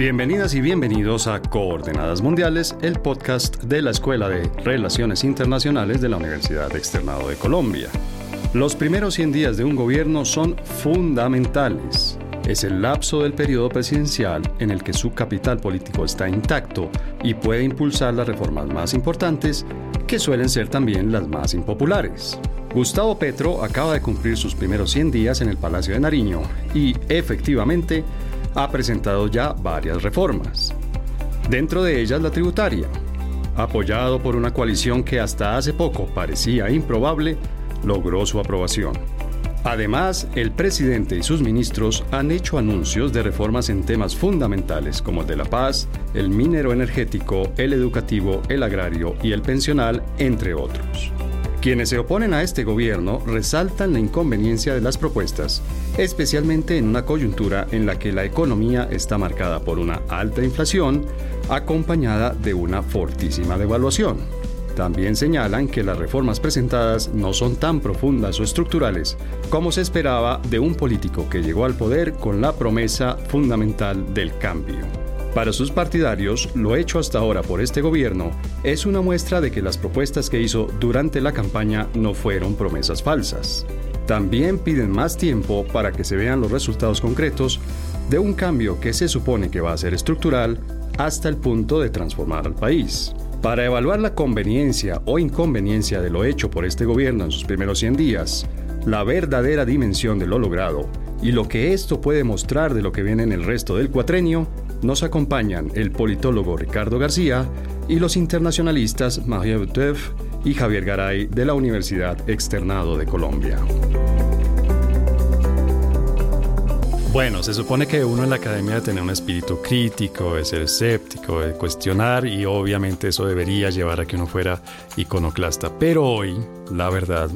Bienvenidas y bienvenidos a Coordenadas Mundiales, el podcast de la Escuela de Relaciones Internacionales de la Universidad Externado de Colombia. Los primeros 100 días de un gobierno son fundamentales. Es el lapso del periodo presidencial en el que su capital político está intacto y puede impulsar las reformas más importantes, que suelen ser también las más impopulares. Gustavo Petro acaba de cumplir sus primeros 100 días en el Palacio de Nariño y, efectivamente, ha presentado ya varias reformas. Dentro de ellas la tributaria. Apoyado por una coalición que hasta hace poco parecía improbable, logró su aprobación. Además, el presidente y sus ministros han hecho anuncios de reformas en temas fundamentales como el de la paz, el minero energético, el educativo, el agrario y el pensional, entre otros. Quienes se oponen a este gobierno resaltan la inconveniencia de las propuestas, especialmente en una coyuntura en la que la economía está marcada por una alta inflación acompañada de una fortísima devaluación. También señalan que las reformas presentadas no son tan profundas o estructurales como se esperaba de un político que llegó al poder con la promesa fundamental del cambio. Para sus partidarios, lo hecho hasta ahora por este gobierno es una muestra de que las propuestas que hizo durante la campaña no fueron promesas falsas. También piden más tiempo para que se vean los resultados concretos de un cambio que se supone que va a ser estructural hasta el punto de transformar al país. Para evaluar la conveniencia o inconveniencia de lo hecho por este gobierno en sus primeros 100 días, la verdadera dimensión de lo logrado y lo que esto puede mostrar de lo que viene en el resto del cuatrenio, nos acompañan el politólogo Ricardo García y los internacionalistas Mario Butev y Javier Garay de la Universidad Externado de Colombia. Bueno, se supone que uno en la academia debe tener un espíritu crítico, de ser escéptico, de cuestionar y obviamente eso debería llevar a que uno fuera iconoclasta. Pero hoy, la verdad,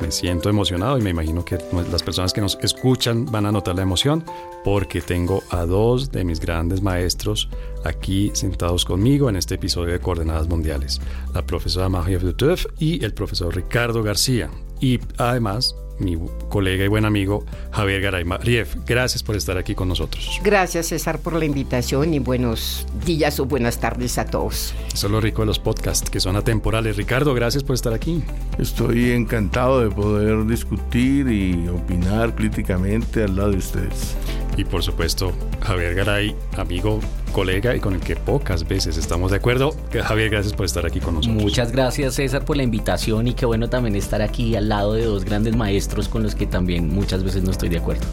me siento emocionado y me imagino que las personas que nos escuchan van a notar la emoción porque tengo a dos de mis grandes maestros aquí sentados conmigo en este episodio de Coordenadas Mundiales, la profesora Marie Duteuf y el profesor Ricardo García. Y además mi colega y buen amigo Javier Garay Mariev. Gracias por estar aquí con nosotros. Gracias César por la invitación y buenos días o buenas tardes a todos. Eso es lo rico de los podcasts, que son atemporales. Ricardo, gracias por estar aquí. Estoy encantado de poder discutir y opinar críticamente al lado de ustedes. Y por supuesto, Javier Garay, amigo colega y con el que pocas veces estamos de acuerdo. Javier, gracias por estar aquí con nosotros. Muchas gracias César por la invitación y qué bueno también estar aquí al lado de dos grandes maestros con los que también muchas veces no estoy de acuerdo.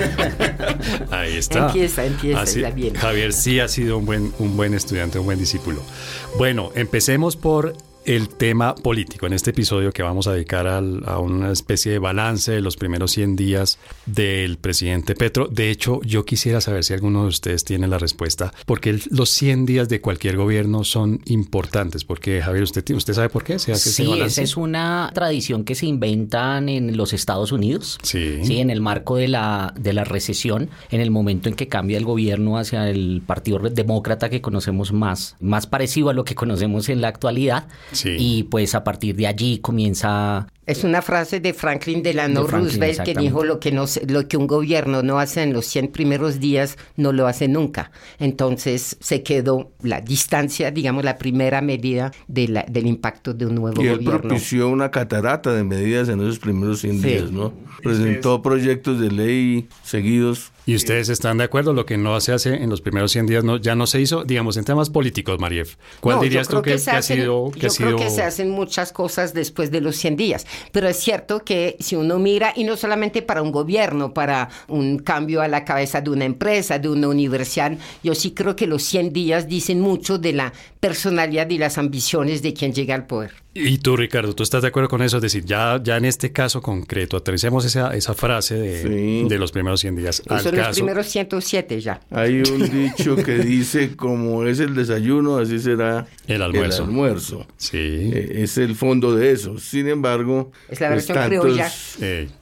Ahí está. Empieza, empieza, bien. Javier sí ha sido un buen, un buen estudiante, un buen discípulo. Bueno, empecemos por el tema político en este episodio que vamos a dedicar a una especie de balance de los primeros 100 días del presidente Petro. De hecho, yo quisiera saber si alguno de ustedes tiene la respuesta, porque los 100 días de cualquier gobierno son importantes, porque Javier, ¿usted, usted sabe por qué se hace Sí, esa es una tradición que se inventan en los Estados Unidos, sí. sí, en el marco de la, de la recesión, en el momento en que cambia el gobierno hacia el Partido Demócrata que conocemos más, más parecido a lo que conocemos en la actualidad. Y pues a partir de allí comienza es una frase de Franklin Delano Roosevelt que dijo lo que, no, lo que un gobierno no hace en los 100 primeros días, no lo hace nunca. Entonces se quedó la distancia, digamos, la primera medida de la, del impacto de un nuevo gobierno. Y él propició una catarata de medidas en esos primeros 100 días, ¿no? Presentó proyectos de ley seguidos. ¿Y ustedes están de acuerdo? Lo que no se hace en los primeros 100 días no, ya no se hizo, digamos, en temas políticos, Mariev. ¿Cuál dirías tú que, ha sido? yo creo que se hacen muchas cosas después de los 100 días. Pero es cierto que si uno mira, y no solamente para un gobierno, para un cambio a la cabeza de una empresa, de una universidad, yo sí creo que los 100 días dicen mucho de la personalidad y las ambiciones de quien llega al poder. Y tú, Ricardo, ¿tú estás de acuerdo con eso? Es decir, ya, ya en este caso concreto, aterricemos esa, esa frase de, de los primeros 100 días. Son los primeros 107 ya. Hay un dicho que dice, como es el desayuno, así será el almuerzo. El almuerzo. Sí. Eh, es el fondo de eso. Sin embargo, es la versión tantos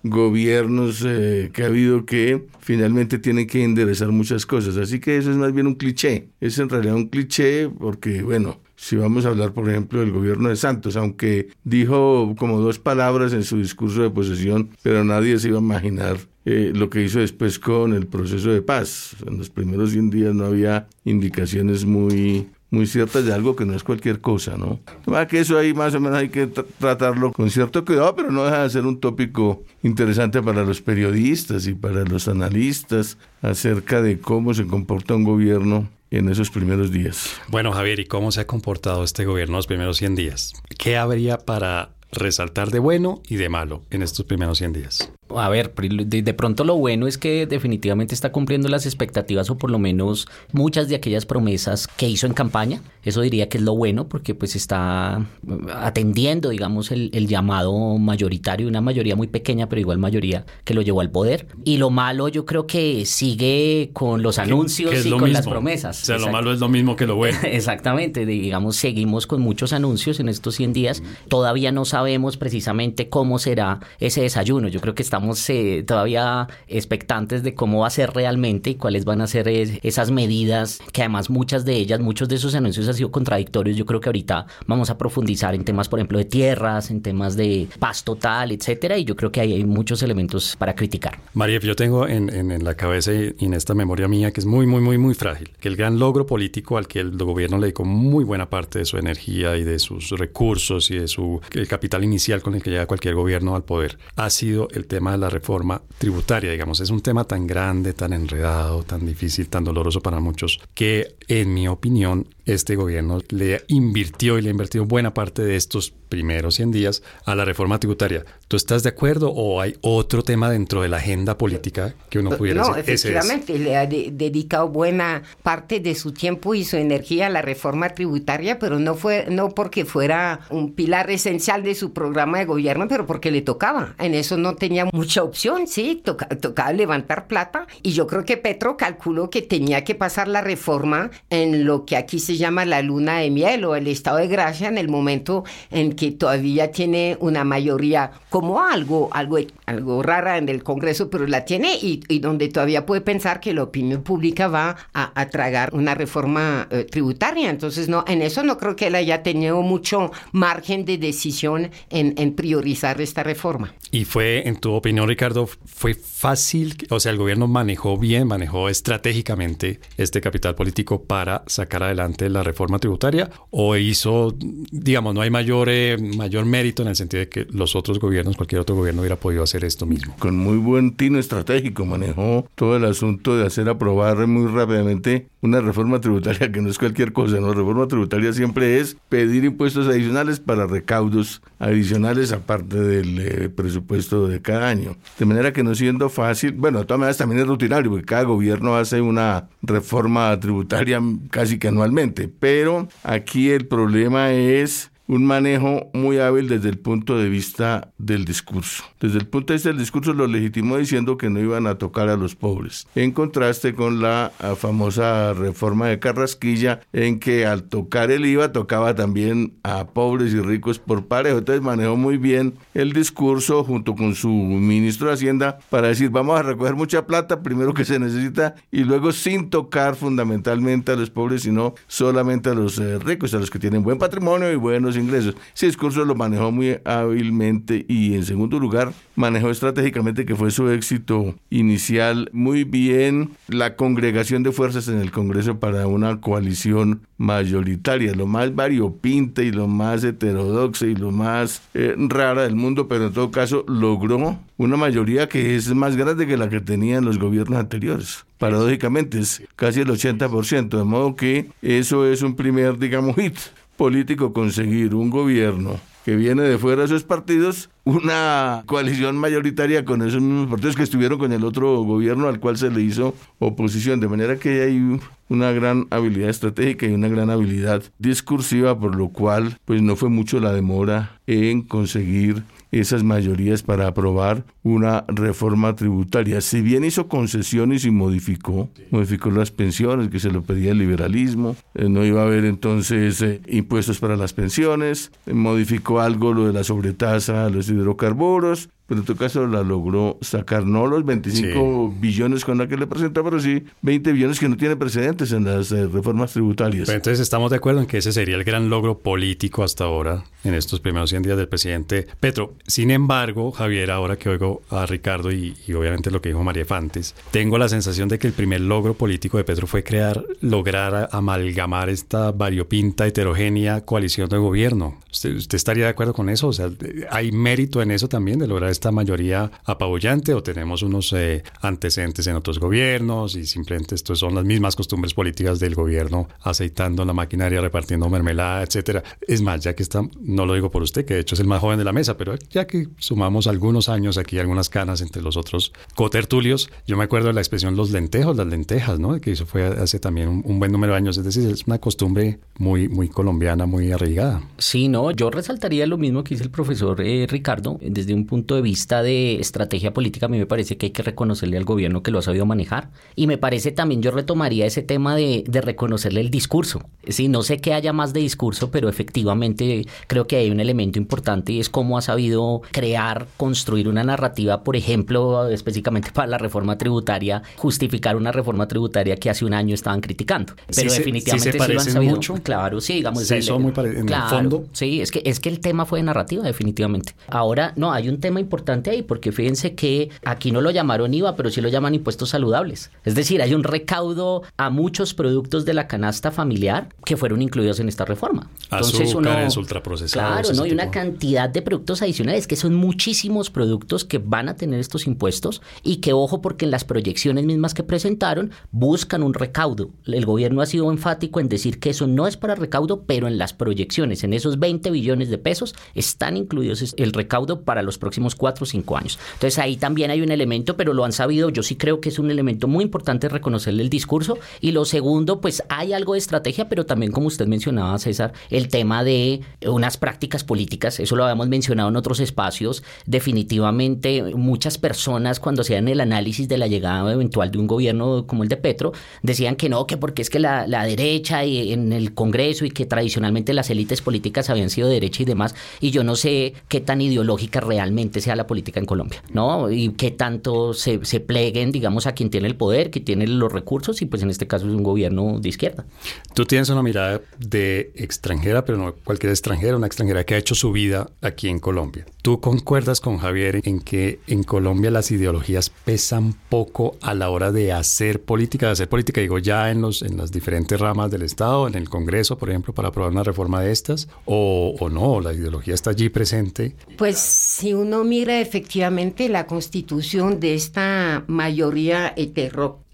gobiernos eh, que ha habido que finalmente tienen que enderezar muchas cosas. Así que eso es más bien un cliché. Es en realidad un cliché porque, bueno, si vamos a hablar, por ejemplo, del gobierno de Santos, aunque dijo como dos palabras en su discurso de posesión, pero nadie se iba a imaginar eh, lo que hizo después con el proceso de paz. En los primeros 100 días no había indicaciones muy muy ciertas de algo que no es cualquier cosa, ¿no? que eso ahí más o menos hay que tratarlo con cierto cuidado, pero no deja de ser un tópico interesante para los periodistas y para los analistas acerca de cómo se comporta un gobierno en esos primeros días. Bueno, Javier, ¿y cómo se ha comportado este gobierno los primeros 100 días? ¿Qué habría para resaltar de bueno y de malo en estos primeros 100 días? A ver, de, pronto lo bueno es que definitivamente está cumpliendo las expectativas o por lo menos muchas de aquellas promesas que hizo en campaña. Eso diría que es lo bueno porque pues está atendiendo, digamos, el, llamado mayoritario, una mayoría muy pequeña, pero igual mayoría que lo llevó al poder. Y lo malo yo creo que sigue con los anuncios y con las promesas. O sea, lo malo es lo mismo que lo bueno. Exactamente, digamos, seguimos con muchos anuncios en estos 100 días. Todavía no sabemos precisamente cómo será ese desayuno. Yo creo que está estamos eh, todavía expectantes de cómo va a ser realmente y cuáles van a ser esas medidas, que además muchas de ellas, muchos de esos anuncios han sido contradictorios. Yo creo que ahorita vamos a profundizar en temas, por ejemplo, de tierras, en temas de paz total, etcétera, y yo creo que hay muchos elementos para criticar. María, yo tengo en, en, la cabeza y en esta memoria mía que es muy, muy, muy, muy frágil, que el gran logro político al que el gobierno le dedicó muy buena parte de su energía y de sus recursos y de su el capital inicial con el que llega cualquier gobierno al poder ha sido el tema de la reforma tributaria, digamos. Es un tema tan grande, tan enredado, tan difícil, tan doloroso para muchos, que en mi opinión este gobierno le invirtió y le ha invertido buena parte de estos primeros 100 días a la reforma tributaria. ¿Tú estás de acuerdo o hay otro tema dentro de la agenda política que uno pudiera no, efectivamente, le ha dedicado buena parte de su tiempo y su energía a la reforma tributaria, pero no fue no porque fuera un pilar esencial de su programa de gobierno, pero porque le tocaba. En eso no tenía mucha opción, sí, tocaba levantar plata y yo creo que Petro calculó que tenía que pasar la reforma en lo que aquí se llama la luna de miel o el estado de gracia en el momento en que todavía tiene una mayoría como algo, algo, algo rara en el Congreso, pero la tiene y, donde todavía puede pensar que la opinión pública va a, tragar una reforma eh, tributaria. Entonces, no, en eso no creo que él haya tenido mucho margen de decisión en, en priorizar esta reforma. Y fue, en tu opinión, Ricardo, fue fácil, o sea, el gobierno manejó bien, manejó estratégicamente este capital político para sacar adelante la reforma tributaria o hizo, digamos, no hay mayor eh, mayor mérito en el sentido de que los otros gobiernos, cualquier otro gobierno hubiera podido hacer esto mismo. Con muy buen tino estratégico manejó todo el asunto de hacer aprobar muy rápidamente una reforma tributaria que no es cualquier cosa, ¿no? Reforma tributaria siempre es pedir impuestos adicionales para recaudos adicionales aparte del eh, presupuesto de cada año. De manera que no siendo fácil, bueno, de todas maneras también es rutinario, porque cada gobierno hace una reforma tributaria casi que anualmente, pero aquí el problema es un manejo muy hábil desde el punto de vista del discurso. Desde el punto de vista del discurso lo legitimó diciendo que no iban a tocar a los pobres, en contraste con la ah, famosa reforma de Carrasquilla, en que al tocar el IVA tocaba también a pobres y ricos por parejo. Entonces manejó muy bien el discurso junto con su ministro de Hacienda para decir vamos a recoger mucha plata, primero que se necesita, y luego sin tocar fundamentalmente a los pobres, sino solamente a los eh, ricos, a los que tienen buen patrimonio y buenos ingresos. Ese discurso lo manejó muy hábilmente y en segundo lugar manejó estratégicamente que fue su éxito inicial muy bien la congregación de fuerzas en el Congreso para una coalición mayoritaria, lo más variopinta y lo más heterodoxa y lo más eh, rara del mundo, pero en todo caso logró una mayoría que es más grande que la que tenían los gobiernos anteriores. Paradójicamente es casi el 80%, de modo que eso es un primer, digamos, hit político conseguir un gobierno que viene de fuera de esos partidos, una coalición mayoritaria con esos mismos partidos que estuvieron con el otro gobierno al cual se le hizo oposición. De manera que hay una gran habilidad estratégica y una gran habilidad discursiva, por lo cual pues no fue mucho la demora en conseguir esas mayorías para aprobar una reforma tributaria. Si bien hizo concesiones y modificó, modificó las pensiones, que se lo pedía el liberalismo, eh, no iba a haber entonces eh, impuestos para las pensiones, modificó algo lo de la sobretasa a los hidrocarburos, pero en todo caso la logró sacar, no los 25 billones con la que le presenta, pero sí 20 billones que no tiene precedentes en las eh, reformas tributarias. entonces estamos de acuerdo en que ese sería el gran logro político hasta ahora en estos primeros 100 días del presidente Petro. Sin embargo, Javier, ahora que oigo a Ricardo y, obviamente lo que dijo María Fantes, tengo la sensación de que el primer logro político de Petro fue crear, lograr amalgamar esta variopinta, heterogénea coalición de gobierno. ¿Usted, estaría de acuerdo con eso? O sea, ¿hay mérito en eso también de lograr esta mayoría apabullante o tenemos unos eh, antecedentes en otros gobiernos y simplemente esto son las mismas costumbres políticas del gobierno aceitando la maquinaria, repartiendo mermelada, etcétera? Es más, ya que está, no lo digo por usted, que de hecho es el más joven de la mesa, pero ya que sumamos algunos años aquí, algunas canas entre los otros cotertulios, yo me acuerdo de la expresión los lentejos, las lentejas, ¿no? Que eso fue hace también un, buen número de años, es decir, es una costumbre muy, muy colombiana, muy arraigada. Sí, no, yo resaltaría lo mismo que dice el profesor eh, Ricardo, desde un punto de vista de estrategia política, a mí me parece que hay que reconocerle al gobierno que lo ha sabido manejar, y me parece también, yo retomaría ese tema de, de reconocerle el discurso, sí, no sé que haya más de discurso, pero efectivamente creo que hay un elemento importante y es cómo ha sabido crear, construir una narrativa, por ejemplo, específicamente para la reforma tributaria, justificar una reforma tributaria que hace un año estaban criticando. Pero definitivamente sí, se lo han sabido. Mucho. Claro, sí, digamos. Sí, son muy en el fondo. Sí, es que, es que el tema fue de narrativa, definitivamente. Ahora, no, hay un tema importante ahí, porque fíjense que aquí no lo llamaron IVA, pero sí lo llaman impuestos saludables. Es decir, hay un recaudo a muchos productos de la canasta familiar que fueron incluidos en esta reforma. Entonces, Azúcares, ultraprocesados. Claro, ¿no? hay una cantidad de productos adicionales que son muchísimos productos que van a tener estos impuestos y que, ojo, porque en las proyecciones mismas que presentaron buscan un recaudo. El gobierno ha sido enfático en decir que eso no es para recaudo, pero en las proyecciones, en esos 20 billones de pesos, están incluidos el recaudo para los próximos 4 o 5 años. Entonces ahí también hay un elemento, pero lo han sabido, yo sí creo que es un elemento muy importante reconocerle el discurso. Y lo segundo, pues hay algo de estrategia, pero también como usted mencionaba, César, el tema de unas prácticas políticas, eso lo habíamos mencionado en otros espacios, definitivamente muchas personas cuando hacían el análisis de la llegada eventual de un gobierno como el de Petro, decían que no, que porque es que la, derecha y en el Congreso y que tradicionalmente las élites políticas habían sido derecha y demás, y yo no sé qué tan ideológica realmente sea la política en Colombia, ¿no? Y qué tanto se, se pleguen, digamos, a quien tiene el poder, que tiene los recursos, y pues en este caso es un gobierno de izquierda. Tú tienes una mirada de extranjera, pero no cualquier extranjera, una extranjera que ha hecho su vida aquí en Colombia. ¿Tú concuerdas con Javier en que en Colombia las ideologías pesan poco a la hora de hacer política, de hacer política, digo, ya en, los, en las diferentes ramas del Estado, en el Congreso, por ejemplo, para aprobar una reforma de estas, o, o no, la ideología está allí presente? Pues si uno mira efectivamente la constitución de esta mayoría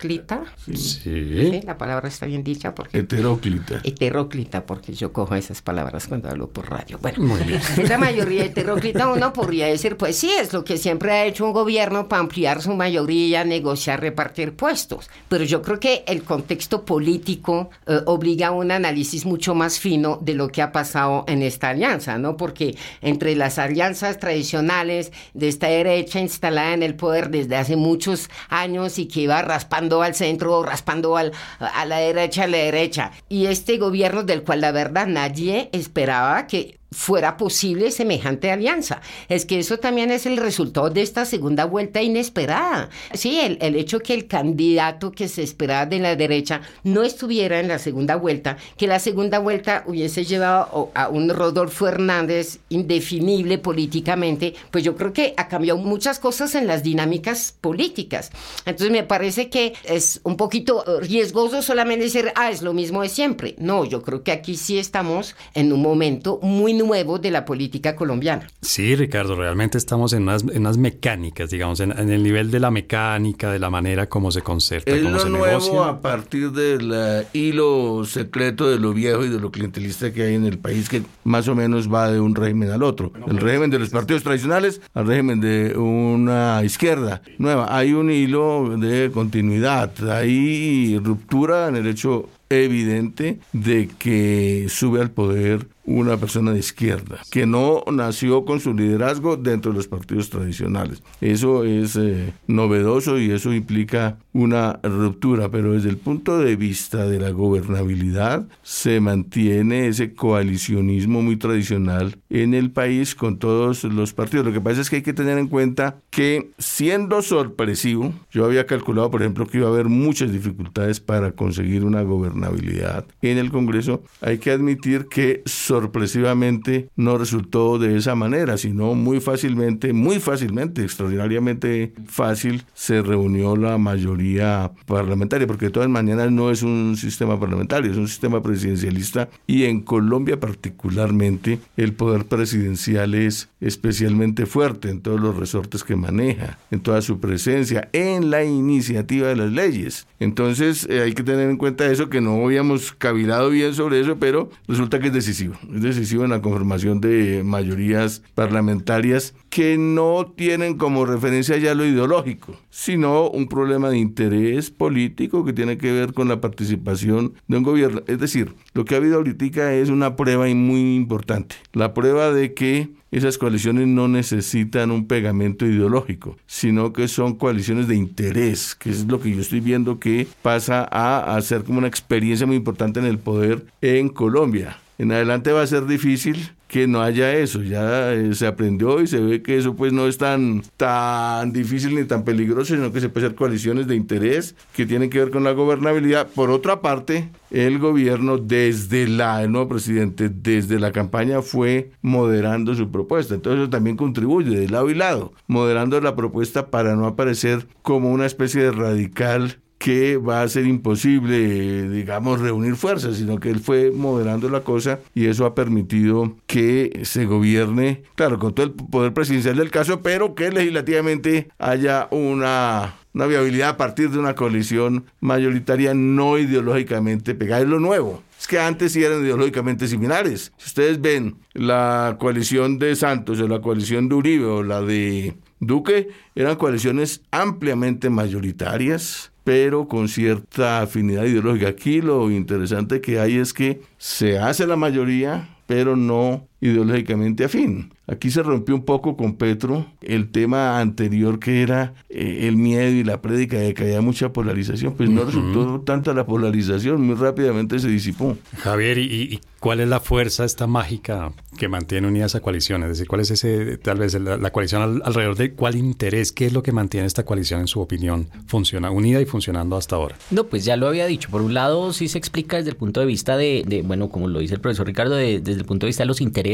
hetero Sí. La palabra está bien dicha porque... Heteróclita. Heteróclita, porque yo cojo esas palabras cuando hablo por radio. Bueno, Muy bien. la mayoría heteróclita uno podría decir, pues sí, es lo que siempre ha hecho un gobierno para ampliar su mayoría, negociar, repartir puestos. Pero yo creo que el contexto político eh, obliga a un análisis mucho más fino de lo que ha pasado en esta alianza, ¿no? Porque entre las alianzas tradicionales de esta derecha instalada en el poder desde hace muchos años y que iba raspando al centro, raspando al, a la derecha, a la derecha. Y este gobierno del cual la verdad nadie esperaba que fuera posible semejante alianza. Es que eso también es el resultado de esta segunda vuelta inesperada. Sí, el, el, hecho que el candidato que se esperaba de la derecha no estuviera en la segunda vuelta, que la segunda vuelta hubiese llevado a un Rodolfo Hernández indefinible políticamente, pues yo creo que ha cambiado muchas cosas en las dinámicas políticas. Entonces me parece que es un poquito riesgoso solamente decir, ah, es lo mismo de siempre. No, yo creo que aquí sí estamos en un momento muy nuevo de la política colombiana. Sí, Ricardo, realmente estamos en unas, en unas mecánicas, digamos, en, el nivel de la mecánica, de la manera como se concerta, es cómo lo se nuevo a partir del eh, hilo secreto de lo viejo y de lo clientelista que hay en el país, que más o menos va de un régimen al otro. El régimen de los partidos tradicionales al régimen de una izquierda nueva. Hay un hilo de continuidad, hay ruptura en el hecho evidente de que sube al poder una persona de izquierda, que no nació con su liderazgo dentro de los partidos tradicionales. Eso es eh, novedoso y eso implica una ruptura, pero desde el punto de vista de la gobernabilidad se mantiene ese coalicionismo muy tradicional en el país con todos los partidos. Lo que pasa es que hay que tener en cuenta que siendo sorpresivo, yo había calculado, por ejemplo, que iba a haber muchas dificultades para conseguir una gobernabilidad en el Congreso, hay que admitir que sorpresivamente no resultó de esa manera, sino muy fácilmente, muy fácilmente, extraordinariamente fácil, se reunió la mayoría parlamentaria, porque de todas maneras no es un sistema parlamentario, es un sistema presidencialista y en Colombia particularmente el poder presidencial es especialmente fuerte en todos los resortes que maneja, en toda su presencia, en la iniciativa de las leyes. Entonces eh, hay que tener en cuenta eso, que no habíamos cavilado bien sobre eso, pero resulta que es decisivo es decisivo en la conformación de mayorías parlamentarias que no tienen como referencia ya lo ideológico, sino un problema de interés político que tiene que ver con la participación de un gobierno. Es decir, lo que ha habido ahorita es una prueba muy importante, la prueba de que esas coaliciones no necesitan un pegamento ideológico, sino que son coaliciones de interés, que es lo que yo estoy viendo que pasa a, hacer como una experiencia muy importante en el poder en Colombia en adelante va a ser difícil que no haya eso. Ya eh, se aprendió y se ve que eso pues no es tan, tan difícil ni tan peligroso, sino que se puede hacer coaliciones de interés que tienen que ver con la gobernabilidad. Por otra parte, el gobierno desde la, el nuevo presidente, desde la campaña fue moderando su propuesta. Entonces eso también contribuye de lado y lado, moderando la propuesta para no aparecer como una especie de radical que va a ser imposible, digamos, reunir fuerzas, sino que él fue moderando la cosa y eso ha permitido que se gobierne, claro, con todo el poder presidencial del caso, pero que legislativamente haya una una viabilidad a partir de una coalición mayoritaria no ideológicamente pegada. Es lo nuevo. Es que antes sí eran ideológicamente similares. Si ustedes ven la coalición de Santos o la coalición de Uribe o la de Duque, eran coaliciones ampliamente mayoritarias pero con cierta afinidad ideológica. Aquí lo interesante que hay es que se hace la mayoría, pero no ideológicamente afín. Aquí se rompió un poco con Petro el tema anterior que era eh, el miedo y la prédica de que había mucha polarización, pues no resultó tanta la polarización, muy rápidamente se disipó. Javier, ¿y, cuál es la fuerza esta mágica que mantiene unida esa coalición? Es decir, ¿cuál es ese, tal vez la, coalición alrededor de cuál interés, qué es lo que mantiene esta coalición en su opinión funciona, unida y funcionando hasta ahora? No, pues ya lo había dicho. Por un lado, sí se explica desde el punto de vista de, bueno, como lo dice el profesor Ricardo, desde el punto de vista de los intereses,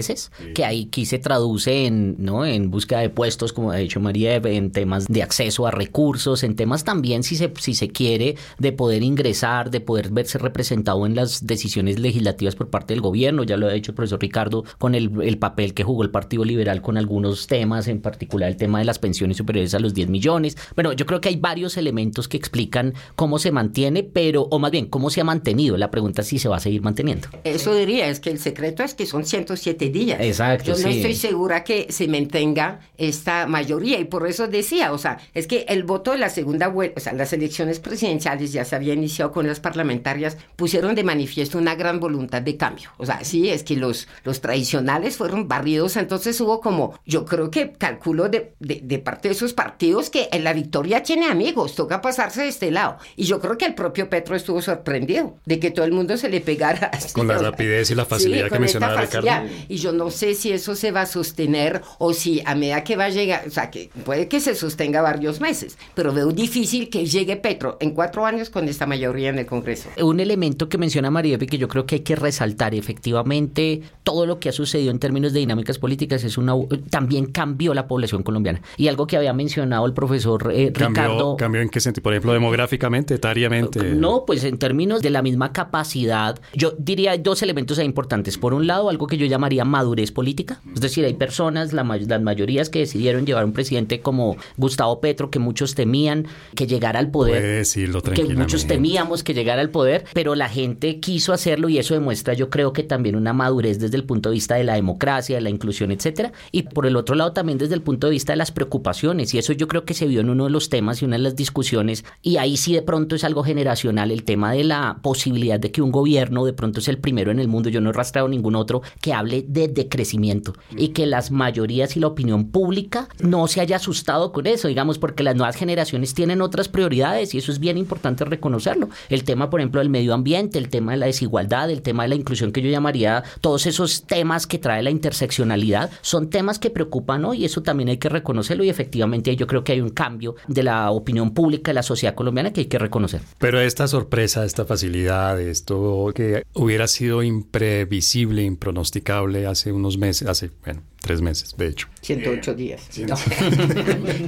que ahí quise traducir traduce en, ¿no? en búsqueda de puestos, como ha dicho María, en temas de acceso a recursos, en temas también, si se, si se quiere, de poder ingresar, de poder verse representado en las decisiones legislativas por parte del gobierno. Ya lo ha dicho el profesor Ricardo con el, el papel que jugó el Partido Liberal con algunos temas, en particular el tema de las pensiones superiores a los 10 millones. Bueno, yo creo que hay varios elementos que explican cómo se mantiene, pero, o más bien, cómo se ha mantenido. La pregunta es si se va a seguir manteniendo. Eso diría, es que el secreto es que son 107 días. Exacto. Yo no estoy segura que se mantenga esta mayoría y por eso decía, o sea, es que el voto de la segunda vuelta, o sea, las elecciones presidenciales ya se había iniciado con las parlamentarias, pusieron de manifiesto una gran voluntad de cambio. O sea, sí, es que los, los tradicionales fueron barridos, entonces hubo como, yo creo que calculo de, de, parte de esos partidos que en la victoria tiene amigos, toca pasarse de este lado. Y yo creo que el propio Petro estuvo sorprendido de que todo el mundo se le pegara. Con la rapidez y la facilidad que mencionaba Ricardo. Y yo no sé si eso se va a sostener o si a medida que va a llegar, o sea, que puede que se sostenga varios meses, pero veo difícil que llegue Petro en cuatro años con esta mayoría en el Congreso. Un elemento que menciona María que yo creo que hay que resaltar, efectivamente, todo lo que ha sucedido en términos de dinámicas políticas es una también cambió la población colombiana. Y algo que había mencionado el profesor eh, Ricardo. ¿Cambió en qué sentido? Por ejemplo, demográficamente, etariamente. No, pues en términos de la misma capacidad, yo diría dos elementos importantes. Por un lado, algo que yo llamaría madurez política. Es decir, hay personas, la, las mayorías que decidieron llevar un presidente como Gustavo Petro, que muchos temían que llegara al poder. que muchos temíamos que llegara al poder, pero la gente quiso hacerlo y eso demuestra yo creo que también una madurez desde el punto de vista de la democracia, de la inclusión, etcétera. Y por el otro lado también desde el punto de vista de las preocupaciones. Y eso yo creo que se vio en uno de los temas y una de las discusiones. Y ahí sí de pronto es algo generacional el tema de la posibilidad de que un gobierno de pronto es el primero en el mundo. Yo no he rastreado ningún otro que hable de decrecimiento y que las mayorías y la opinión pública no se haya asustado con eso, digamos, porque las nuevas generaciones tienen otras prioridades y eso es bien importante reconocerlo. El tema, por ejemplo, del medio ambiente, el tema de la desigualdad, el tema de la inclusión que yo llamaría todos esos temas que trae la interseccionalidad, son temas que preocupan hoy y eso también hay que reconocerlo y efectivamente yo creo que hay un cambio de la opinión pública de la sociedad colombiana que hay que reconocer. Pero esta sorpresa, esta facilidad, esto que hubiera sido imprevisible, impronosticable hace unos meses, hace, bueno, tres meses, de hecho. 108 días.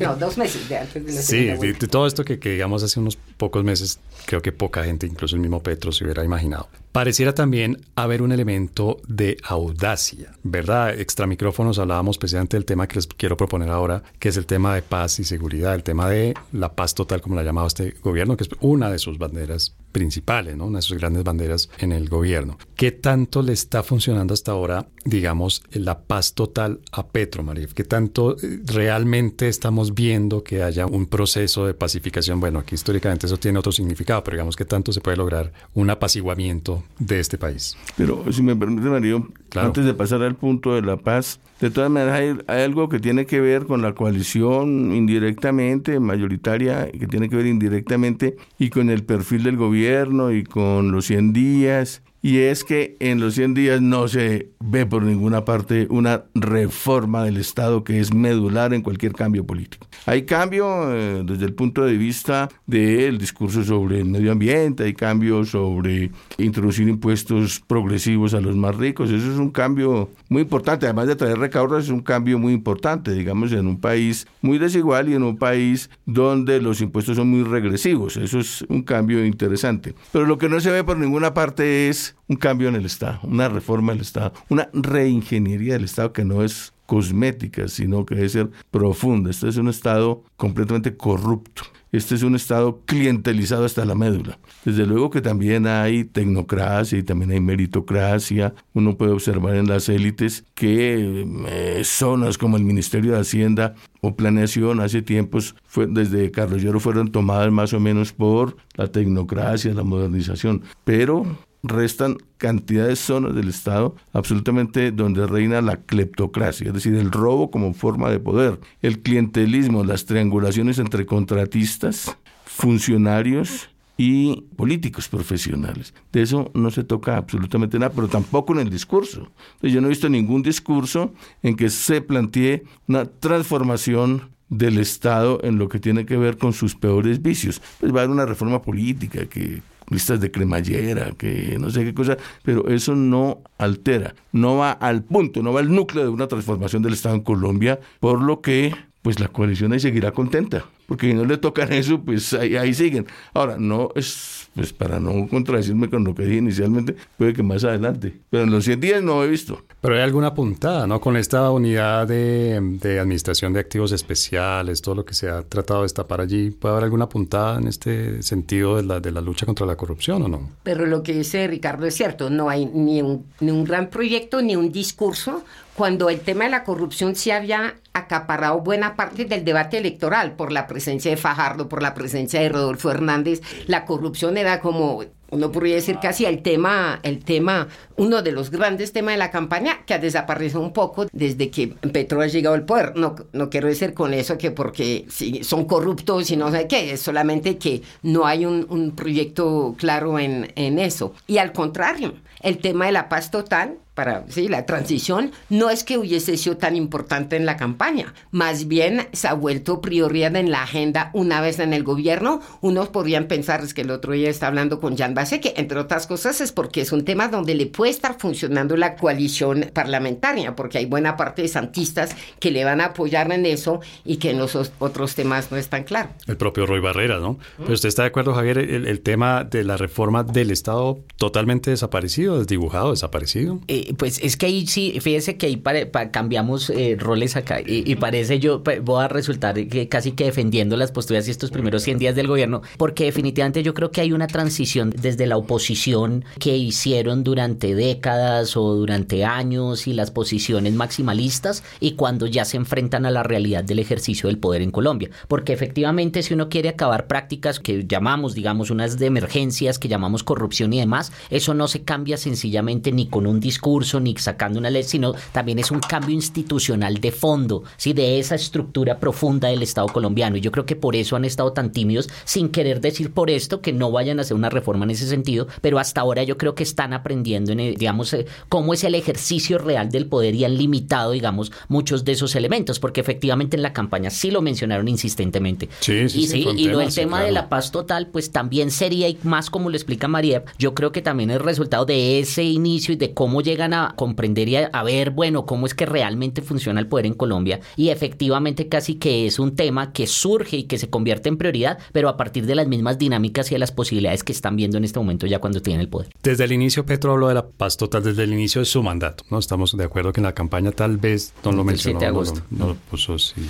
No. dos meses de antes de la Sí, de, todo esto que, que, digamos hace unos pocos meses, creo que poca gente, incluso el mismo Petro, se hubiera imaginado. Pareciera también haber un elemento de audacia, ¿verdad? Extra micrófonos hablábamos precisamente del tema que les quiero proponer ahora, que es el tema de paz y seguridad, el tema de la paz total, como la ha llamado este gobierno, que es una de sus banderas principales, ¿no? Una de sus grandes banderas en el gobierno. ¿Qué tanto le está funcionando hasta ahora, digamos, la paz total a Petro, María? ¿Qué tanto eh, realmente estamos viendo que haya un proceso de pacificación? Bueno, aquí históricamente eso tiene otro significado, pero digamos, ¿qué tanto se puede lograr un apaciguamiento de este país? Pero, si me permite, Mario, antes de pasar al punto de la paz, de todas maneras hay, hay, algo que tiene que ver con la coalición indirectamente, mayoritaria, que tiene que ver indirectamente y con el perfil del gobierno y con los 100 días y es que en los 100 días no se ve por ninguna parte una reforma del Estado que es medular en cualquier cambio político. Hay cambio eh, desde el punto de vista del discurso sobre el medio ambiente, hay cambio sobre introducir impuestos progresivos a los más ricos, eso es un cambio muy importante, además de traer recaudos es un cambio muy importante, digamos, en un país muy desigual y en un país donde los impuestos son muy regresivos, eso es un cambio interesante. Pero lo que no se ve por ninguna parte es un cambio en el Estado, una reforma del Estado, una reingeniería del Estado que no es cosmética, sino que debe ser profunda. Este es un Estado completamente corrupto. Este es un Estado clientelizado hasta la médula. Desde luego que también hay tecnocracia y también hay meritocracia. Uno puede observar en las élites que eh, zonas como el Ministerio de Hacienda o Planeación hace tiempos, fue, desde Carlos Lloro, fueron tomadas más o menos por la tecnocracia, la modernización. Pero restan cantidades de zonas del Estado absolutamente donde reina la cleptocracia, es decir, el robo como forma de poder, el clientelismo, las triangulaciones entre contratistas, funcionarios y políticos profesionales. De eso no se toca absolutamente nada, pero tampoco en el discurso. Yo no he visto ningún discurso en que se plantee una transformación del Estado en lo que tiene que ver con sus peores vicios. Pues va a haber una reforma política que listas de cremallera, que no sé qué cosa, pero eso no altera, no va al punto, no va al núcleo de una transformación del Estado en Colombia, por lo que pues la coalición ahí seguirá contenta, porque si no le tocan eso, pues ahí, ahí siguen. Ahora, no es pues para no contradecirme con lo que dije inicialmente, puede que más adelante. Pero en los 100 días no he visto. Pero hay alguna puntada, ¿no? Con esta unidad de, de, administración de activos especiales, todo lo que se ha tratado de destapar allí, ¿puede haber alguna puntada en este sentido de la, de la lucha contra la corrupción o no? Pero lo que dice Ricardo es cierto, no hay ni un, ni un gran proyecto ni un discurso cuando el tema de la corrupción se había acaparado buena parte del debate electoral por la presencia de Fajardo, por la presencia de Rodolfo Hernández, la corrupción era como uno podría decir casi el tema, el tema, uno de los grandes temas de la campaña que ha desaparecido un poco desde que Petro ha llegado al poder. No, no quiero decir con eso que porque son corruptos y no sé qué, es solamente que no hay un, un proyecto claro en, en eso. Y al contrario, el tema de la paz total para sí, la transición no es que hubiese sido tan importante en la campaña, más bien se ha vuelto prioridad en la agenda una vez en el gobierno. Unos podrían pensar, es que el otro día está hablando con Jan Base, que entre otras cosas es porque es un tema donde le puede estar funcionando la coalición parlamentaria, porque hay buena parte de santistas que le van a apoyar en eso y que en los otros temas no están claros. El propio Roy Barrera, ¿no? Pero usted está de acuerdo, Javier, el, tema de la reforma del Estado totalmente desaparecido, desdibujado, desaparecido. Eh, Eh, pues es que ahí sí, fíjese que ahí cambiamos eh, roles acá y, parece yo voy a resultar que casi que defendiendo las posturas y estos primeros 100 días del gobierno, porque definitivamente yo creo que hay una transición desde la oposición que hicieron durante décadas o durante años y las posiciones maximalistas y cuando ya se enfrentan a la realidad del ejercicio del poder en Colombia. Porque efectivamente si uno quiere acabar prácticas que llamamos, digamos, unas de emergencias, que llamamos corrupción y demás, eso no se cambia sencillamente ni con un discurso ni sacando una ley, sino también es un cambio institucional de fondo, ¿sí? de esa estructura profunda del Estado colombiano. Y yo creo que por eso han estado tan tímidos, sin querer decir por esto que no vayan a hacer una reforma en ese sentido, pero hasta ahora yo creo que están aprendiendo, en, digamos, eh, cómo es el ejercicio real del poder y han limitado, digamos, muchos de esos elementos, porque efectivamente en la campaña sí lo mencionaron insistentemente. Sí, sí, y sí, y lo del tema de la paz total, pues también sería, y más como lo explica María, yo creo que también es resultado de ese inicio y de cómo llegan a comprender y a, ver, bueno, cómo es que realmente funciona el poder en Colombia. Y efectivamente casi que es un tema que surge y que se convierte en prioridad, pero a partir de las mismas dinámicas y de las posibilidades que están viendo en este momento ya cuando tienen el poder. Desde el inicio, Petro habló de la paz total desde el inicio de su mandato. ¿no? Estamos de acuerdo que en la campaña tal vez no lo mencionó. de agosto. No, lo puso, sí,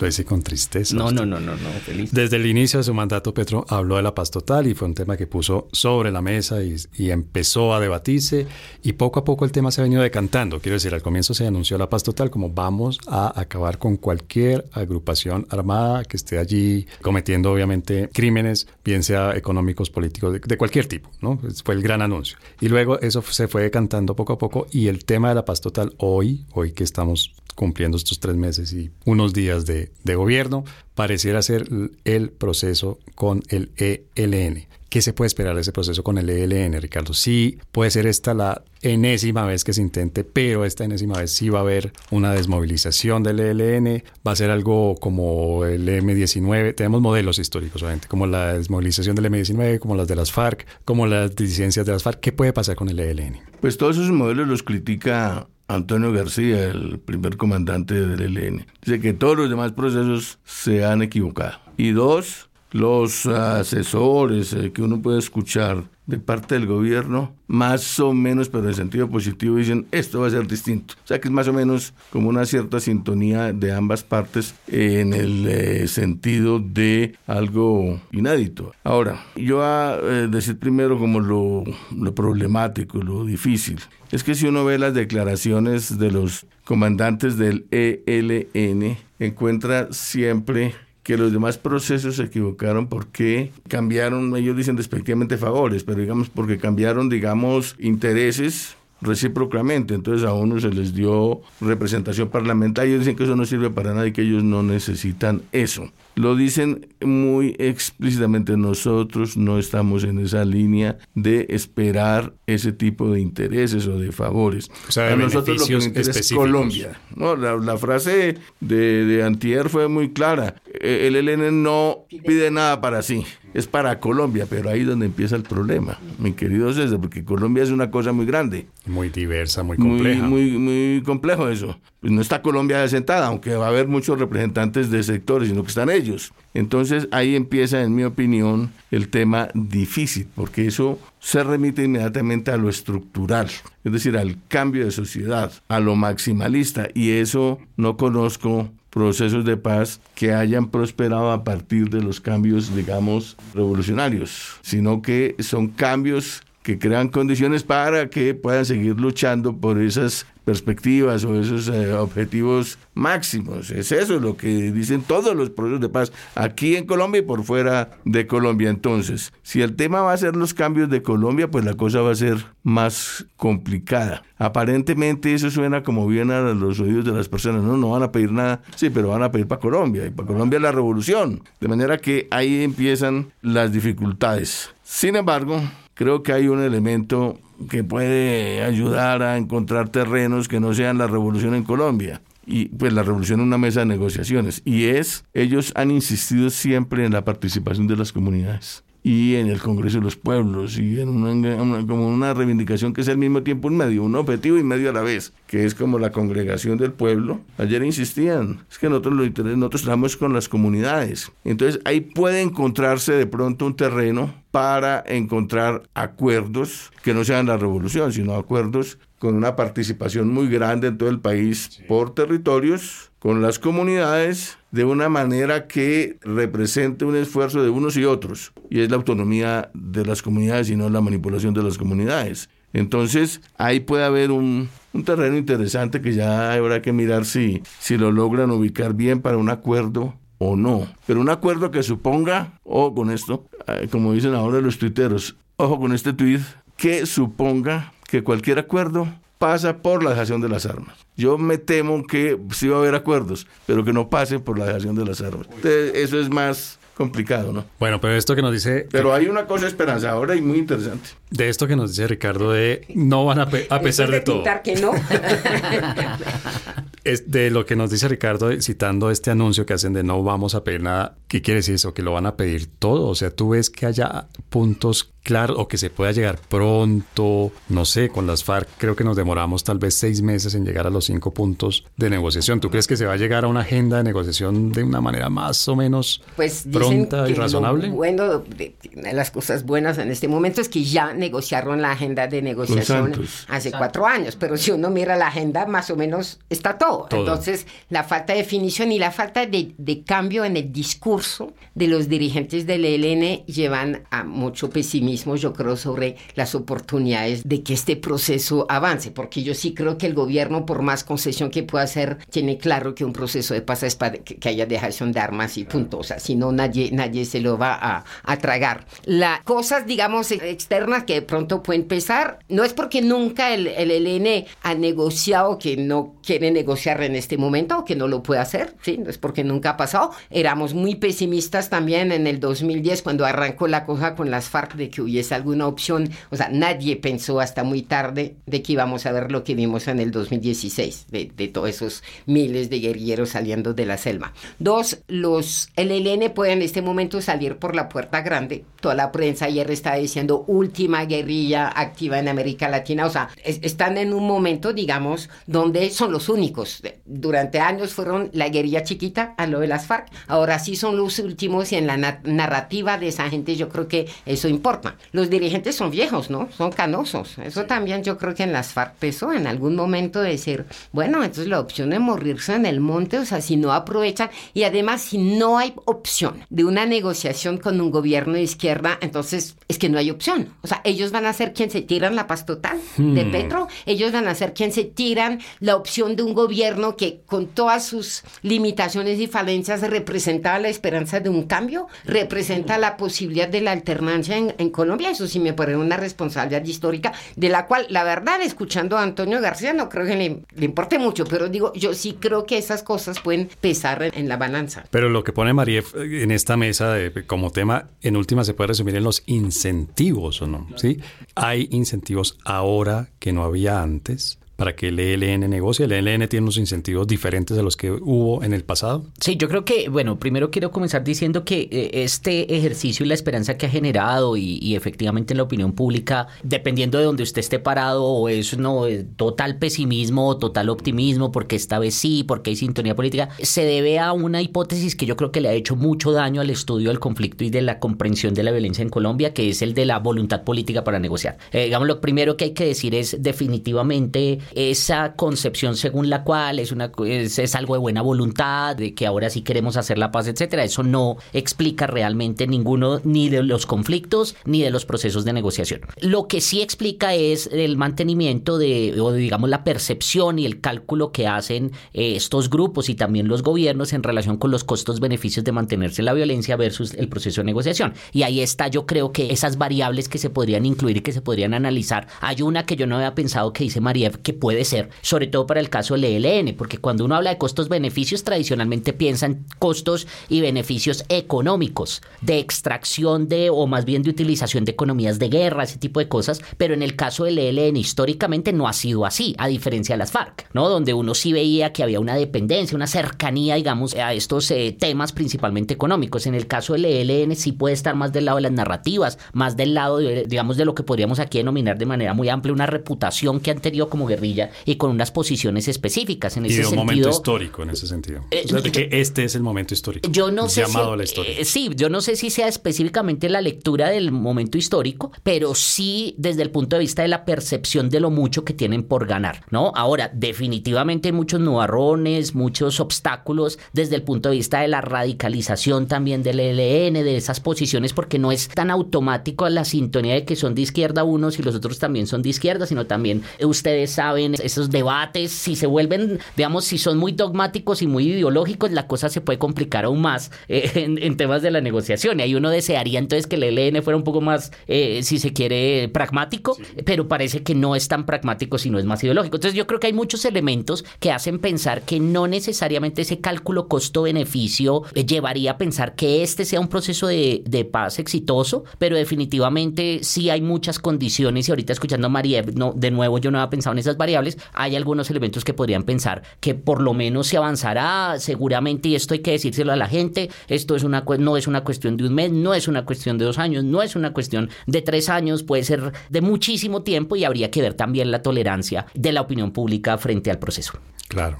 lo dice con tristeza. No, no, no, no, no, feliz. Desde el inicio de su mandato, Petro habló de la paz total y fue un tema que puso sobre la mesa y, y empezó a debatirse y poco a poco el tema se ha venido decantando. Quiero decir, al comienzo se anunció la paz total como vamos a acabar con cualquier agrupación armada que esté allí cometiendo obviamente crímenes, bien sea económicos, políticos, de, cualquier tipo, ¿no? Fue el gran anuncio. Y luego eso se fue decantando poco a poco y el tema de la paz total hoy, hoy que estamos cumpliendo estos tres meses y unos días de gobierno, pareciera ser el proceso con el ELN. ¿Qué se puede esperar de ese proceso con el ELN, Ricardo? Sí, puede ser esta la enésima vez que se intente, pero esta enésima vez sí va a haber una desmovilización del ELN, va a ser algo como el M19, tenemos modelos históricos, obviamente, como la desmovilización del M19, como las de las FARC, como las disidencias de las FARC. ¿Qué puede pasar con el ELN? Pues todos esos modelos los critica Antonio García, el primer comandante del ELN. Dice que todos los demás procesos se han equivocado. Y dos, los asesores eh, que uno puede escuchar de parte del gobierno, más o menos, pero en sentido positivo, dicen esto va a ser distinto. O sea que es más o menos como una cierta sintonía de ambas partes en el eh, sentido de algo inédito. Ahora, yo a eh, decir primero como lo, lo problemático, lo difícil, es que si uno ve las declaraciones de los comandantes del ELN, encuentra siempre que los demás procesos se equivocaron porque cambiaron, ellos dicen despectivamente favores, pero digamos porque cambiaron, digamos, intereses recíprocamente. Entonces a uno se les dio representación parlamentaria. Ellos dicen que eso no sirve para nada y que ellos no necesitan eso. Lo dicen muy explícitamente. Nosotros no estamos en esa línea de esperar ese tipo de intereses o de favores. O sea, a nosotros lo que nos interesa es Colombia. No, la, frase de, de Antier fue muy clara. E, el ELN no pide nada para sí es para Colombia, pero ahí es donde empieza el problema, mi querido César, porque Colombia es una cosa muy grande. Muy diversa, muy compleja. Muy, muy, muy complejo eso. Pues no está Colombia sentada, aunque va a haber muchos representantes de sectores, sino que están ellos. Entonces ahí empieza, en mi opinión, el tema difícil, porque eso se remite inmediatamente a lo estructural, es decir, al cambio de sociedad, a lo maximalista, y eso no conozco procesos de paz que hayan prosperado a partir de los cambios, digamos, revolucionarios, sino que son cambios que crean condiciones para que puedan seguir luchando por esas perspectivas o esos eh, objetivos máximos. Es eso lo que dicen todos los procesos de paz aquí en Colombia y por fuera de Colombia. Entonces, si el tema va a ser los cambios de Colombia, pues la cosa va a ser más complicada. Aparentemente eso suena como bien a los oídos de las personas. No, no van a pedir nada. Sí, pero van a pedir para Colombia. Y para Colombia la revolución. De manera que ahí empiezan las dificultades. Sin embargo, creo que hay un elemento que puede ayudar a encontrar terrenos que no sean la revolución en Colombia. Y pues la revolución es una mesa de negociaciones. Y es, ellos han insistido siempre en la participación de las comunidades. Y en el Congreso de los Pueblos y en una, como una reivindicación que es al mismo tiempo un medio, un objetivo y medio a la vez, que es como la congregación del pueblo. Ayer insistían, es que nosotros lo nosotros trabajamos con las comunidades. Entonces ahí puede encontrarse de pronto un terreno para encontrar acuerdos que no sean la revolución, sino acuerdos con una participación muy grande en todo el país por territorios, con las comunidades, de una manera que represente un esfuerzo de unos y otros, y es la autonomía de las comunidades y no la manipulación de las comunidades. Entonces, ahí puede haber un, terreno interesante que ya habrá que mirar si, si lo logran ubicar bien para un acuerdo o no. Pero un acuerdo que suponga, o con esto, eh, como dicen ahora los tuiteros, ojo con este tuit, que suponga que cualquier acuerdo pasa por la dejación de las armas. Yo me temo que sí va a haber acuerdos, pero que no pase por la dejación de las armas. eso es más complicado, ¿no? Bueno, pero esto que nos dice... Pero hay una cosa esperanzadora y muy interesante. De esto que nos dice Ricardo de no van a, a pesar de, todo. que no. es de lo que nos dice Ricardo citando este anuncio que hacen de no vamos a pedir nada. ¿Qué quiere decir eso? Que lo van a pedir todo. O sea, tú ves que haya puntos claro o que se pueda llegar pronto, no sé, con las FARC creo que nos demoramos tal vez seis meses en llegar a los cinco puntos de negociación. ¿Tú crees que se va a llegar a una agenda de negociación de una manera más o menos pues pronta y razonable? bueno, de, las cosas buenas en este momento es que ya negociaron la agenda de negociación hace cuatro años, pero si uno mira la agenda, más o menos está todo. Entonces, la falta de definición y la falta de, de cambio en el discurso de los dirigentes del ELN llevan a mucho pesimismo yo creo, sobre las oportunidades de que este proceso avance, porque yo sí creo que el gobierno, por más concesión que pueda hacer, tiene claro que un proceso de paz es para que haya dejación de armas y punto. O sea, si no, nadie, nadie se lo va a, a tragar. Las cosas, digamos, externas que de pronto pueden empezar, no es porque nunca el, el ELN ha negociado que no quiere negociar en este momento o que no lo puede hacer, ¿sí? No es porque nunca ha pasado. Éramos muy pesimistas también en el 2010 cuando arrancó la cosa con las FARC de que hubiese alguna opción. O sea, nadie pensó hasta muy tarde de que íbamos a ver lo que vimos en el 2016, de, de todos esos miles de guerrilleros saliendo de la selva. Dos, los LLN pueden en este momento salir por la puerta grande. Toda la prensa ayer está diciendo última guerrilla activa en América Latina. O sea, están en un momento, digamos, donde son los únicos. Durante años fueron la guerrilla chiquita a lo de las FARC. Ahora sí son los últimos y en la narrativa de esa gente yo creo que eso importa. Los dirigentes son viejos, ¿no? Son canosos. Eso también yo creo que en las FARC pesó en algún momento decir, bueno, entonces la opción de morirse en el monte, o sea, si no aprovechan y además si no hay opción de una negociación con un gobierno de izquierda, entonces es que no hay opción. O sea, ellos van a ser quien se tiran la paz total de hmm. Petro, ellos van a ser quien se tiran la opción de un gobierno que con todas sus limitaciones y falencias representa la esperanza de un cambio, representa la posibilidad de la alternancia en, en Colombia, eso sí me parece una responsabilidad histórica, de la cual, la verdad, escuchando a Antonio García, no creo que le, importe mucho, pero digo, yo sí creo que esas cosas pueden pesar en, la balanza. Pero lo que pone María en esta mesa como tema, en última se puede resumir en los incentivos, ¿o no? ¿Sí? Hay incentivos ahora que no había antes para que el ELN negocie? ¿El ELN tiene unos incentivos diferentes a los que hubo en el pasado? Sí, yo creo que, bueno, primero quiero comenzar diciendo que eh, este ejercicio y la esperanza que ha generado y, efectivamente en la opinión pública, dependiendo de donde usted esté parado, o es no, total pesimismo o total optimismo, porque esta vez sí, porque hay sintonía política, se debe a una hipótesis que yo creo que le ha hecho mucho daño al estudio del conflicto y de la comprensión de la violencia en Colombia, que es el de la voluntad política para negociar. Eh, digamos, lo primero que hay que decir es definitivamente esa concepción según la cual es, una, es, algo de buena voluntad, de que ahora sí queremos hacer la paz, etcétera, eso no explica realmente ninguno ni de los conflictos ni de los procesos de negociación. Lo que sí explica es el mantenimiento de, o digamos, la percepción y el cálculo que hacen eh, estos grupos y también los gobiernos en relación con los costos-beneficios de mantenerse la violencia versus el proceso de negociación. Y ahí está, yo creo que esas variables que se podrían incluir y que se podrían analizar. Hay una que yo no había pensado que dice María, que puede ser, sobre todo para el caso del ELN, porque cuando uno habla de costos-beneficios, tradicionalmente piensa en costos y beneficios económicos, de extracción de, o más bien de utilización de economías de guerra, ese tipo de cosas, pero en el caso del ELN históricamente no ha sido así, a diferencia de las FARC, ¿no? Donde uno sí veía que había una dependencia, una cercanía, digamos, a estos eh, temas principalmente económicos. En el caso del ELN sí puede estar más del lado de las narrativas, más del lado, digamos, de lo que podríamos aquí denominar de manera muy amplia una reputación que han tenido como guerrilla y con unas posiciones específicas. En y ese de un momento histórico en ese sentido. Eh, o sea, de que este es el momento histórico. Yo no sé llamado si, a la historia. Eh, sí, yo no sé si sea específicamente la lectura del momento histórico, pero sí desde el punto de vista de la percepción de lo mucho que tienen por ganar, ¿no? Ahora, definitivamente hay muchos nubarrones, muchos obstáculos desde el punto de vista de la radicalización también del ELN, de esas posiciones, porque no es tan automático la sintonía de que son de izquierda unos y los otros también son de izquierda, sino también ustedes saben esos debates, si se vuelven, digamos, si son muy dogmáticos y muy ideológicos, la cosa se puede complicar aún más eh, en, temas de la negociación. Y ahí uno desearía entonces que el ELN fuera un poco más, eh, si se quiere, pragmático, pero parece que no es tan pragmático, sino es más ideológico. Entonces yo creo que hay muchos elementos que hacen pensar que no necesariamente ese cálculo costo-beneficio eh, llevaría a pensar que este sea un proceso de, de, paz exitoso, pero definitivamente sí hay muchas condiciones y ahorita escuchando a María, no, de nuevo yo no había pensado en esas variables, hay algunos elementos que podrían pensar que por lo menos se avanzará seguramente y esto hay que decírselo a la gente, esto es una, no es una cuestión de un mes, no es una cuestión de dos años, no es una cuestión de tres años, puede ser de muchísimo tiempo y habría que ver también la tolerancia de la opinión pública frente al proceso. Claro.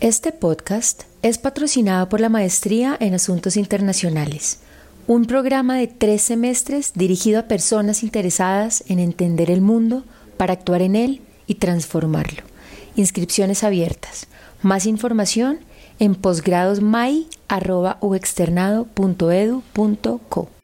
Este podcast es patrocinado por la Maestría en Asuntos Internacionales, un programa de tres semestres dirigido a personas interesadas en entender el mundo para actuar en él y transformarlo. Inscripciones abiertas. Más información en posgradosmai.uexternado.edu.co.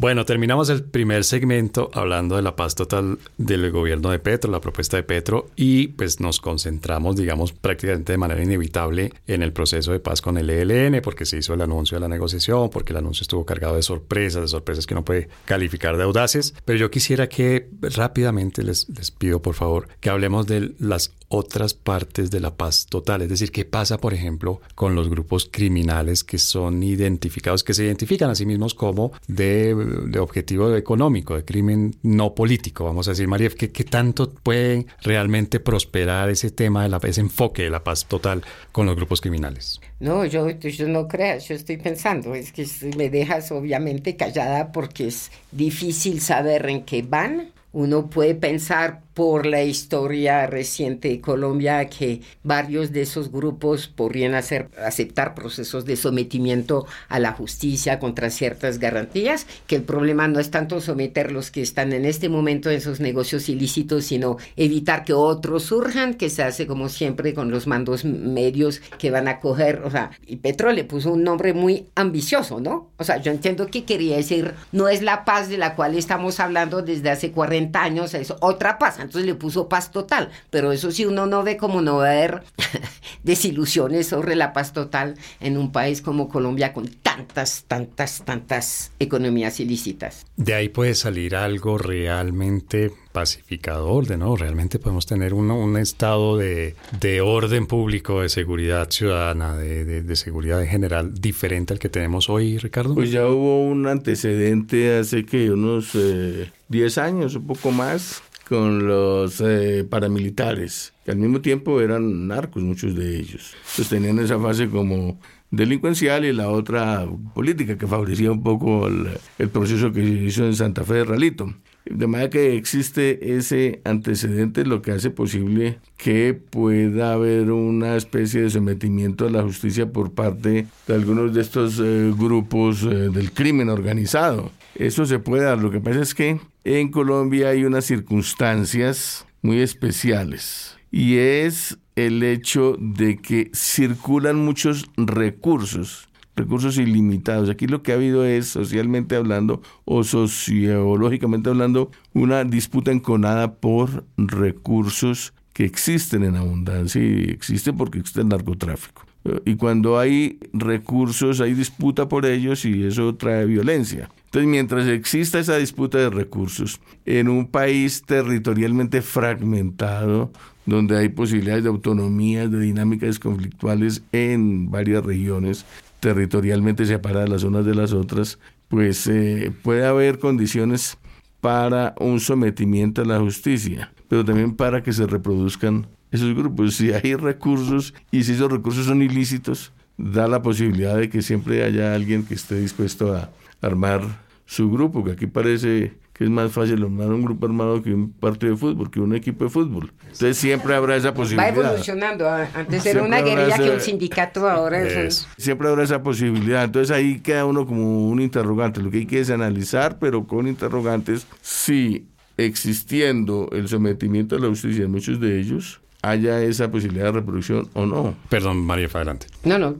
Bueno, terminamos el primer segmento hablando de la paz total del gobierno de Petro, la propuesta de Petro, y pues nos concentramos, digamos, prácticamente de manera inevitable en el proceso de paz con el ELN, porque se hizo el anuncio de la negociación, porque el anuncio estuvo cargado de sorpresas, de sorpresas que no puede calificar de audaces. Pero yo quisiera que rápidamente les, les pido, por favor, que hablemos de las otras partes de la paz total. Es decir, qué pasa, por ejemplo, con los grupos criminales que son identificados, que se identifican a sí mismos como de, objetivo económico, de crimen no político, vamos a decir, María, ¿qué, ¿qué, tanto puede realmente prosperar ese tema, de la, ese enfoque de la paz total con los grupos criminales? No, yo, yo no creo, yo estoy pensando, es que me dejas obviamente callada porque es difícil saber en qué van. Uno puede pensar por la historia reciente de Colombia que varios de esos grupos podrían hacer, aceptar procesos de sometimiento a la justicia contra ciertas garantías, que el problema no es tanto someter los que están en este momento en esos negocios ilícitos, sino evitar que otros surjan, que se hace como siempre con los mandos medios que van a coger, o sea, y Petro le puso un nombre muy ambicioso, ¿no? O sea, yo entiendo que quería decir, no es la paz de la cual estamos hablando desde hace 40 años, es otra paz entonces le puso paz total. Pero eso sí uno no ve como no va a haber desilusiones sobre la paz total en un país como Colombia con tantas, tantas, tantas economías ilícitas. De ahí puede salir algo realmente pacificador, de no, realmente podemos tener un, estado de, de, orden público, de seguridad ciudadana, de, seguridad en general diferente al que tenemos hoy, Ricardo. Pues ya hubo un antecedente hace que unos 10 eh, años, un poco más, con los eh, paramilitares, que al mismo tiempo eran narcos muchos de ellos. Entonces tenían esa fase como delincuencial y la otra política que favorecía un poco el, el proceso que se hizo en Santa Fe de Ralito. De manera que existe ese antecedente, lo que hace posible que pueda haber una especie de sometimiento a la justicia por parte de algunos de estos eh, grupos eh, del crimen organizado. Eso se puede dar. Lo que pasa es que en Colombia hay unas circunstancias muy especiales y es el hecho de que circulan muchos recursos recursos ilimitados. Aquí lo que ha habido es, socialmente hablando o sociológicamente hablando, una disputa enconada por recursos que existen en abundancia y existen porque existe el narcotráfico. Y cuando hay recursos, hay disputa por ellos y eso trae violencia. Entonces, mientras exista esa disputa de recursos en un país territorialmente fragmentado, donde hay posibilidades de autonomía, de dinámicas conflictuales en varias regiones, territorialmente separadas las unas de las otras, pues eh, puede haber condiciones para un sometimiento a la justicia, pero también para que se reproduzcan esos grupos. Si hay recursos y si esos recursos son ilícitos, da la posibilidad de que siempre haya alguien que esté dispuesto a armar su grupo, que aquí parece que es más fácil armar un grupo armado que un partido de fútbol, que un equipo de fútbol. Entonces siempre habrá esa posibilidad. Va evolucionando. ¿ah? Antes era una guerrilla que un sindicato, ahora es... Siempre habrá esa posibilidad. Entonces ahí queda uno como un interrogante. Lo que hay que es analizar, pero con interrogantes, si existiendo el sometimiento a la justicia en muchos de ellos, haya esa posibilidad de reproducción o no. Perdón, María, adelante. No, no.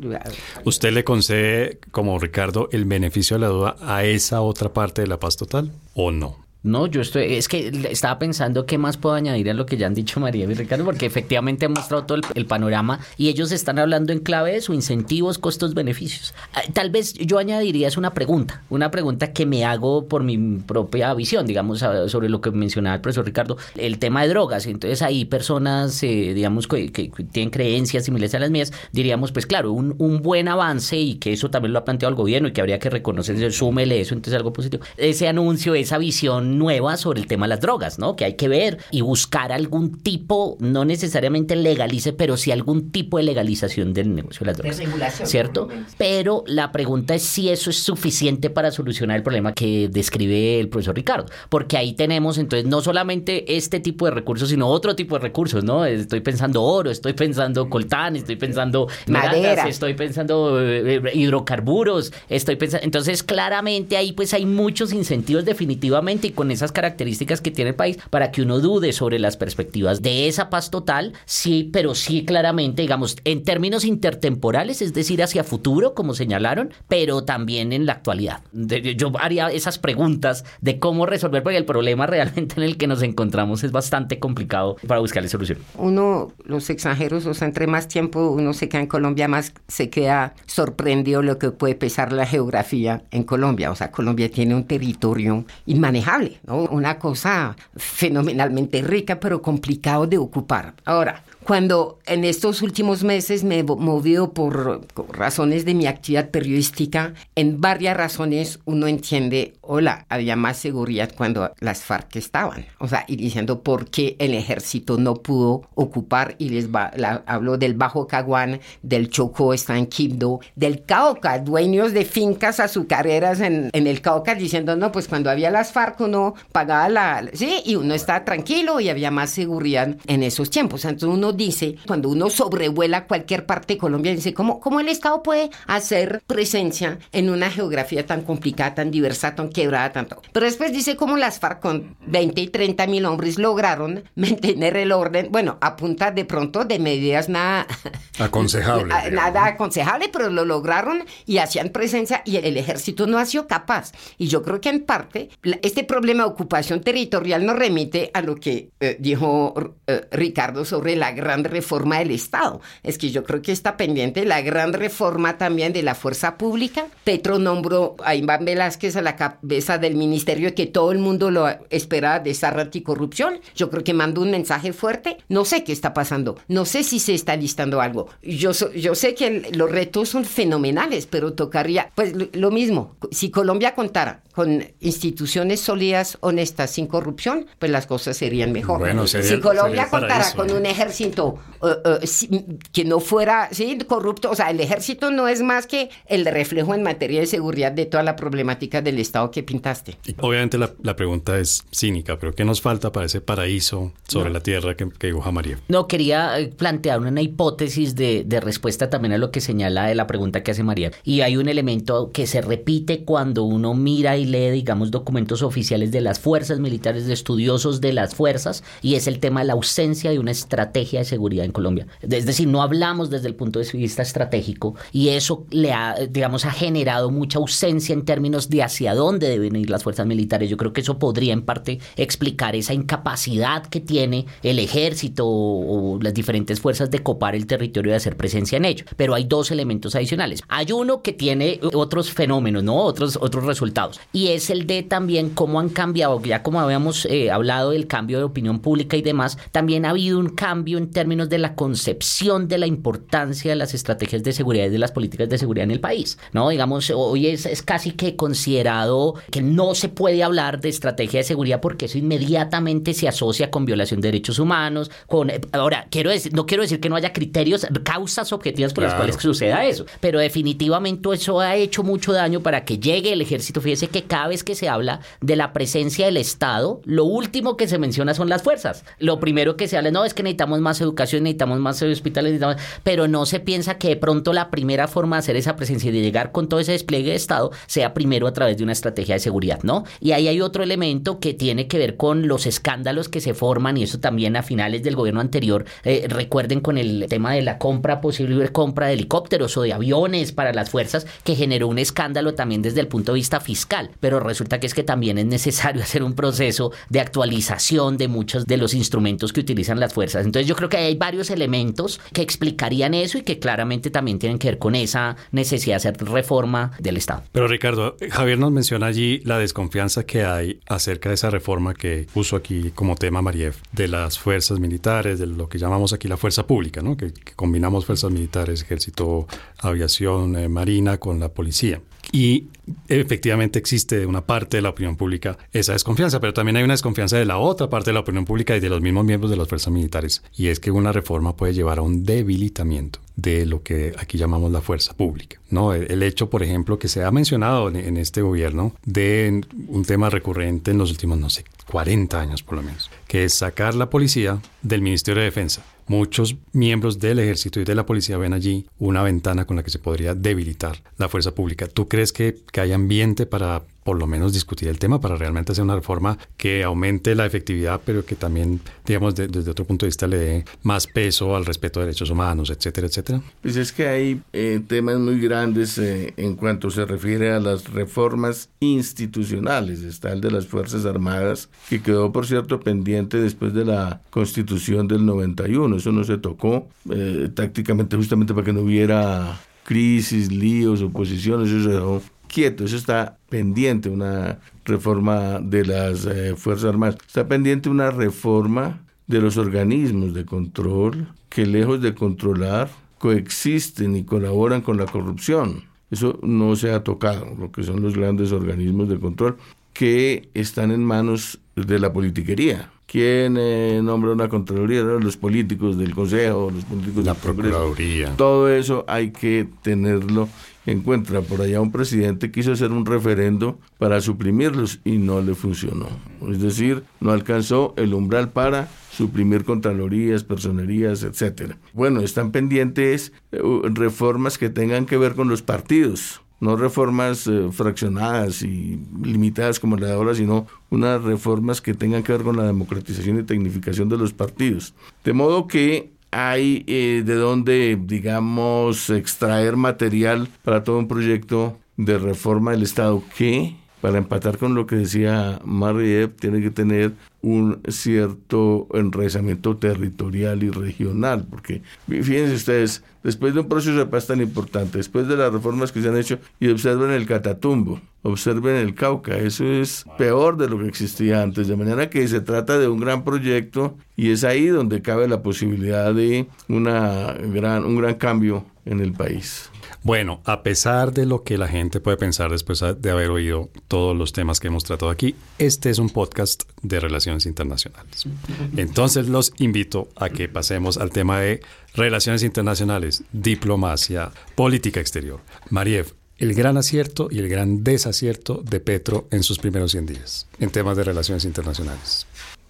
¿Usted le concede, como Ricardo, el beneficio de la duda a esa otra parte de la paz total o no? No, yo estoy, es que estaba pensando qué más puedo añadir a lo que ya han dicho María y Ricardo, porque efectivamente han mostrado todo el, panorama y ellos están hablando en clave de su incentivos, costos, beneficios. Ah, tal vez yo añadiría es una pregunta, una pregunta que me hago por mi propia visión, digamos, sobre lo que mencionaba el profesor Ricardo, el tema de drogas. Entonces hay personas, eh, digamos, que, tienen creencias similares a las mías, diríamos, pues claro, un, un, buen avance y que eso también lo ha planteado el gobierno y que habría que reconocer, súmele eso, entonces algo positivo. Ese anuncio, esa visión nueva sobre el tema de las drogas, ¿no? Que hay que ver y buscar algún tipo, no necesariamente legalice, pero sí algún tipo de legalización del negocio de las drogas. De regulación. ¿Cierto? Pero la pregunta es si eso es suficiente para solucionar el problema que describe el profesor Ricardo. Porque ahí tenemos entonces no solamente este tipo de recursos, sino otro tipo de recursos, ¿no? Estoy pensando oro, estoy pensando coltán, estoy pensando madera, estoy pensando eh, eh, hidrocarburos, estoy pensando... Entonces claramente ahí pues hay muchos incentivos definitivamente y con esas características que tiene el país para que uno dude sobre las perspectivas de esa paz total, sí, pero sí claramente, digamos, en términos intertemporales, es decir, hacia futuro, como señalaron, pero también en la actualidad. yo haría esas preguntas de cómo resolver, porque el problema realmente en el que nos encontramos es bastante complicado para buscarle solución. Uno, los extranjeros, o sea, entre más tiempo uno se queda en Colombia, más se queda sorprendido lo que puede pesar la geografía en Colombia. O sea, Colombia tiene un territorio inmanejable. Una cosa fenomenalmente rica, pero complicado de ocupar. Ahora, cuando en estos últimos meses me he movido por, razones de mi actividad periodística, en varias razones uno entiende, hola, había más seguridad cuando las FARC estaban. O sea, y diciendo por qué el ejército no pudo ocupar, y les va, hablo del Bajo Caguán, del Chocó, está en Quibdó, del Cauca, dueños de fincas azucareras en, en el Cauca, diciendo, no, pues cuando había las FARC uno pagaba la... Sí, y uno estaba tranquilo y había más seguridad en esos tiempos. Entonces uno dice, cuando uno sobrevuela cualquier parte de Colombia, dice, ¿cómo, ¿cómo el Estado puede hacer presencia en una geografía tan complicada, tan diversa, tan quebrada, tanto? Pero después dice cómo las FARC con 20 y 30 mil hombres lograron mantener el orden, bueno, a punta de pronto de medidas nada... Aconsejable. nada aconsejable, pero lo lograron y hacían presencia y el ejército no ha sido capaz. Y yo creo que en parte este problema de ocupación territorial nos remite a lo que eh, dijo eh, Ricardo sobre la gran reforma del Estado. Es que yo creo que está pendiente la gran reforma también de la fuerza pública. Petro nombró a Iván Velázquez a la cabeza del ministerio que todo el mundo lo espera de esa anticorrupción. Yo creo que mandó un mensaje fuerte. No sé qué está pasando. No sé si se está listando algo. Yo, yo sé que los retos son fenomenales, pero tocaría, pues lo mismo, si Colombia contara con instituciones sólidas, honestas, sin corrupción, pues las cosas serían mejor. si Colombia contara con un ejército uh, uh, que no fuera ¿sí? corrupto, o sea, el ejército no es más que el reflejo en materia de seguridad de toda la problemática del Estado que pintaste. Obviamente la, pregunta es cínica, pero ¿qué nos falta para ese paraíso sobre la tierra que, que, dibuja María? No, quería eh, plantear una hipótesis de, de respuesta también a lo que señala de la pregunta que hace María. Y hay un elemento que se repite cuando uno mira y lee, digamos, documentos oficiales de las fuerzas militares, de estudiosos de las fuerzas, y es el tema de la ausencia de una estrategia de seguridad en Colombia. Es decir, no hablamos desde el punto de vista estratégico y eso le ha, digamos, ha generado mucha ausencia en términos de hacia dónde deben ir las fuerzas militares. Yo creo que eso podría en parte explicar esa incapacidad que tiene el ejército o, las diferentes fuerzas de copar el territorio y de hacer presencia en ello. Pero hay dos elementos adicionales. Hay uno que tiene otros fenómenos, ¿no? Otros, otros resultados y es el de también cómo han cambiado, ya como habíamos eh, hablado del cambio de opinión pública y demás, también ha habido un cambio en términos de la concepción de la importancia de las estrategias de seguridad y de las políticas de seguridad en el país. ¿no? Digamos, hoy es, es casi que considerado que no se puede hablar de estrategia de seguridad porque eso inmediatamente se asocia con violación de derechos humanos, con... Eh, ahora, quiero decir, no quiero decir que no haya criterios, causas objetivas por las cuales suceda eso, pero definitivamente eso ha hecho mucho daño para que llegue el ejército. Fíjese que cada vez que se habla de la presencia del Estado, lo último que se menciona son las fuerzas. Lo primero que se habla, no, es que necesitamos más educación, necesitamos más hospitales, necesitamos... pero no se piensa que de pronto la primera forma de hacer esa presencia y de llegar con todo ese despliegue de Estado sea primero a través de una estrategia de seguridad, ¿no? Y ahí hay otro elemento que tiene que ver con los escándalos que se forman y eso también a finales del gobierno anterior, eh, recuerden con el tema de la compra, posible compra de helicópteros o de aviones para las fuerzas, que generó un escándalo también desde el punto de vista fiscal, pero resulta que es que también es necesario hacer un proceso de actualización de muchos de los instrumentos que utilizan las fuerzas. Entonces yo creo que hay varios elementos que explicarían eso y que claramente también tienen que ver con esa necesidad de hacer reforma del Estado. Pero Ricardo, Javier nos menciona allí la desconfianza que hay acerca de esa reforma que puso aquí como tema Mariev, de las fuerzas militares, de lo que llamamos aquí la fuerza pública, ¿no? que, combinamos fuerzas militares, ejército, aviación, eh, marina con la policía. Y efectivamente existe una parte de la opinión pública esa desconfianza, pero también hay una desconfianza de la otra parte de la opinión pública y de los mismos miembros de las fuerzas militares, y es que una reforma puede llevar a un debilitamiento de lo que aquí llamamos la fuerza pública. ¿no? El, hecho, por ejemplo, que se ha mencionado en, este gobierno de un tema recurrente en los últimos, no sé, 40 años por lo menos, que es sacar la policía del Ministerio de Defensa Muchos miembros del ejército y de la policía ven allí una ventana con la que se podría debilitar la fuerza pública. ¿Tú crees que, que hay ambiente para por lo menos discutir el tema para realmente hacer una reforma que aumente la efectividad, pero que también, digamos, desde otro punto de vista le dé más peso al respeto de derechos humanos, etcétera, etcétera? Pues es que hay eh, temas muy grandes eh, en cuanto se refiere a las reformas institucionales. Está el de las Fuerzas Armadas, que quedó, por cierto, pendiente después de la Constitución del 91. Eso no se tocó eh, tácticamente justamente para que no hubiera crisis, líos, oposiciones, eso se dejó quieto, eso está pendiente, una reforma de las eh, Fuerzas Armadas. Está pendiente una reforma de los organismos de control que lejos de controlar coexisten y colaboran con la corrupción. Eso no se ha tocado, lo que son los grandes organismos de control que están en manos de la politiquería. ¿Quién eh, nombra una Contraloría? Los políticos del Consejo, los políticos la Procuraduría. Todo eso hay que tenerlo encuentra por allá un presidente quiso hacer un referendo para suprimirlos y no le funcionó. Es decir, no alcanzó el umbral para suprimir contralorías, personerías, etcétera. Bueno, están pendientes eh, reformas que tengan que ver con los partidos no reformas eh, fraccionadas y limitadas como la de ahora, sino unas reformas que tengan que ver con la democratización y tecnificación de los partidos. De modo que hay eh, de dónde, digamos, extraer material para todo un proyecto de reforma del Estado que, para empatar con lo que decía Mariev, tiene que tener un cierto enraizamiento territorial y regional, porque fíjense ustedes, después de un proceso de paz tan importante, después de las reformas que se han hecho, y observen el Catatumbo, observen el Cauca, eso es peor de lo que existía antes, de manera que se trata de un gran proyecto y es ahí donde cabe la posibilidad de una gran, un gran cambio en el país. Bueno, a pesar de lo que la gente puede pensar después de haber oído todos los temas que hemos tratado aquí, este es un podcast de relaciones internacionales. Entonces los invito a que pasemos al tema de relaciones internacionales, diplomacia, política exterior. Mariev, el gran acierto y el gran desacierto de Petro en sus primeros 100 días en temas de relaciones internacionales.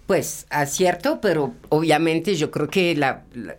Pues acierto, pero obviamente yo creo que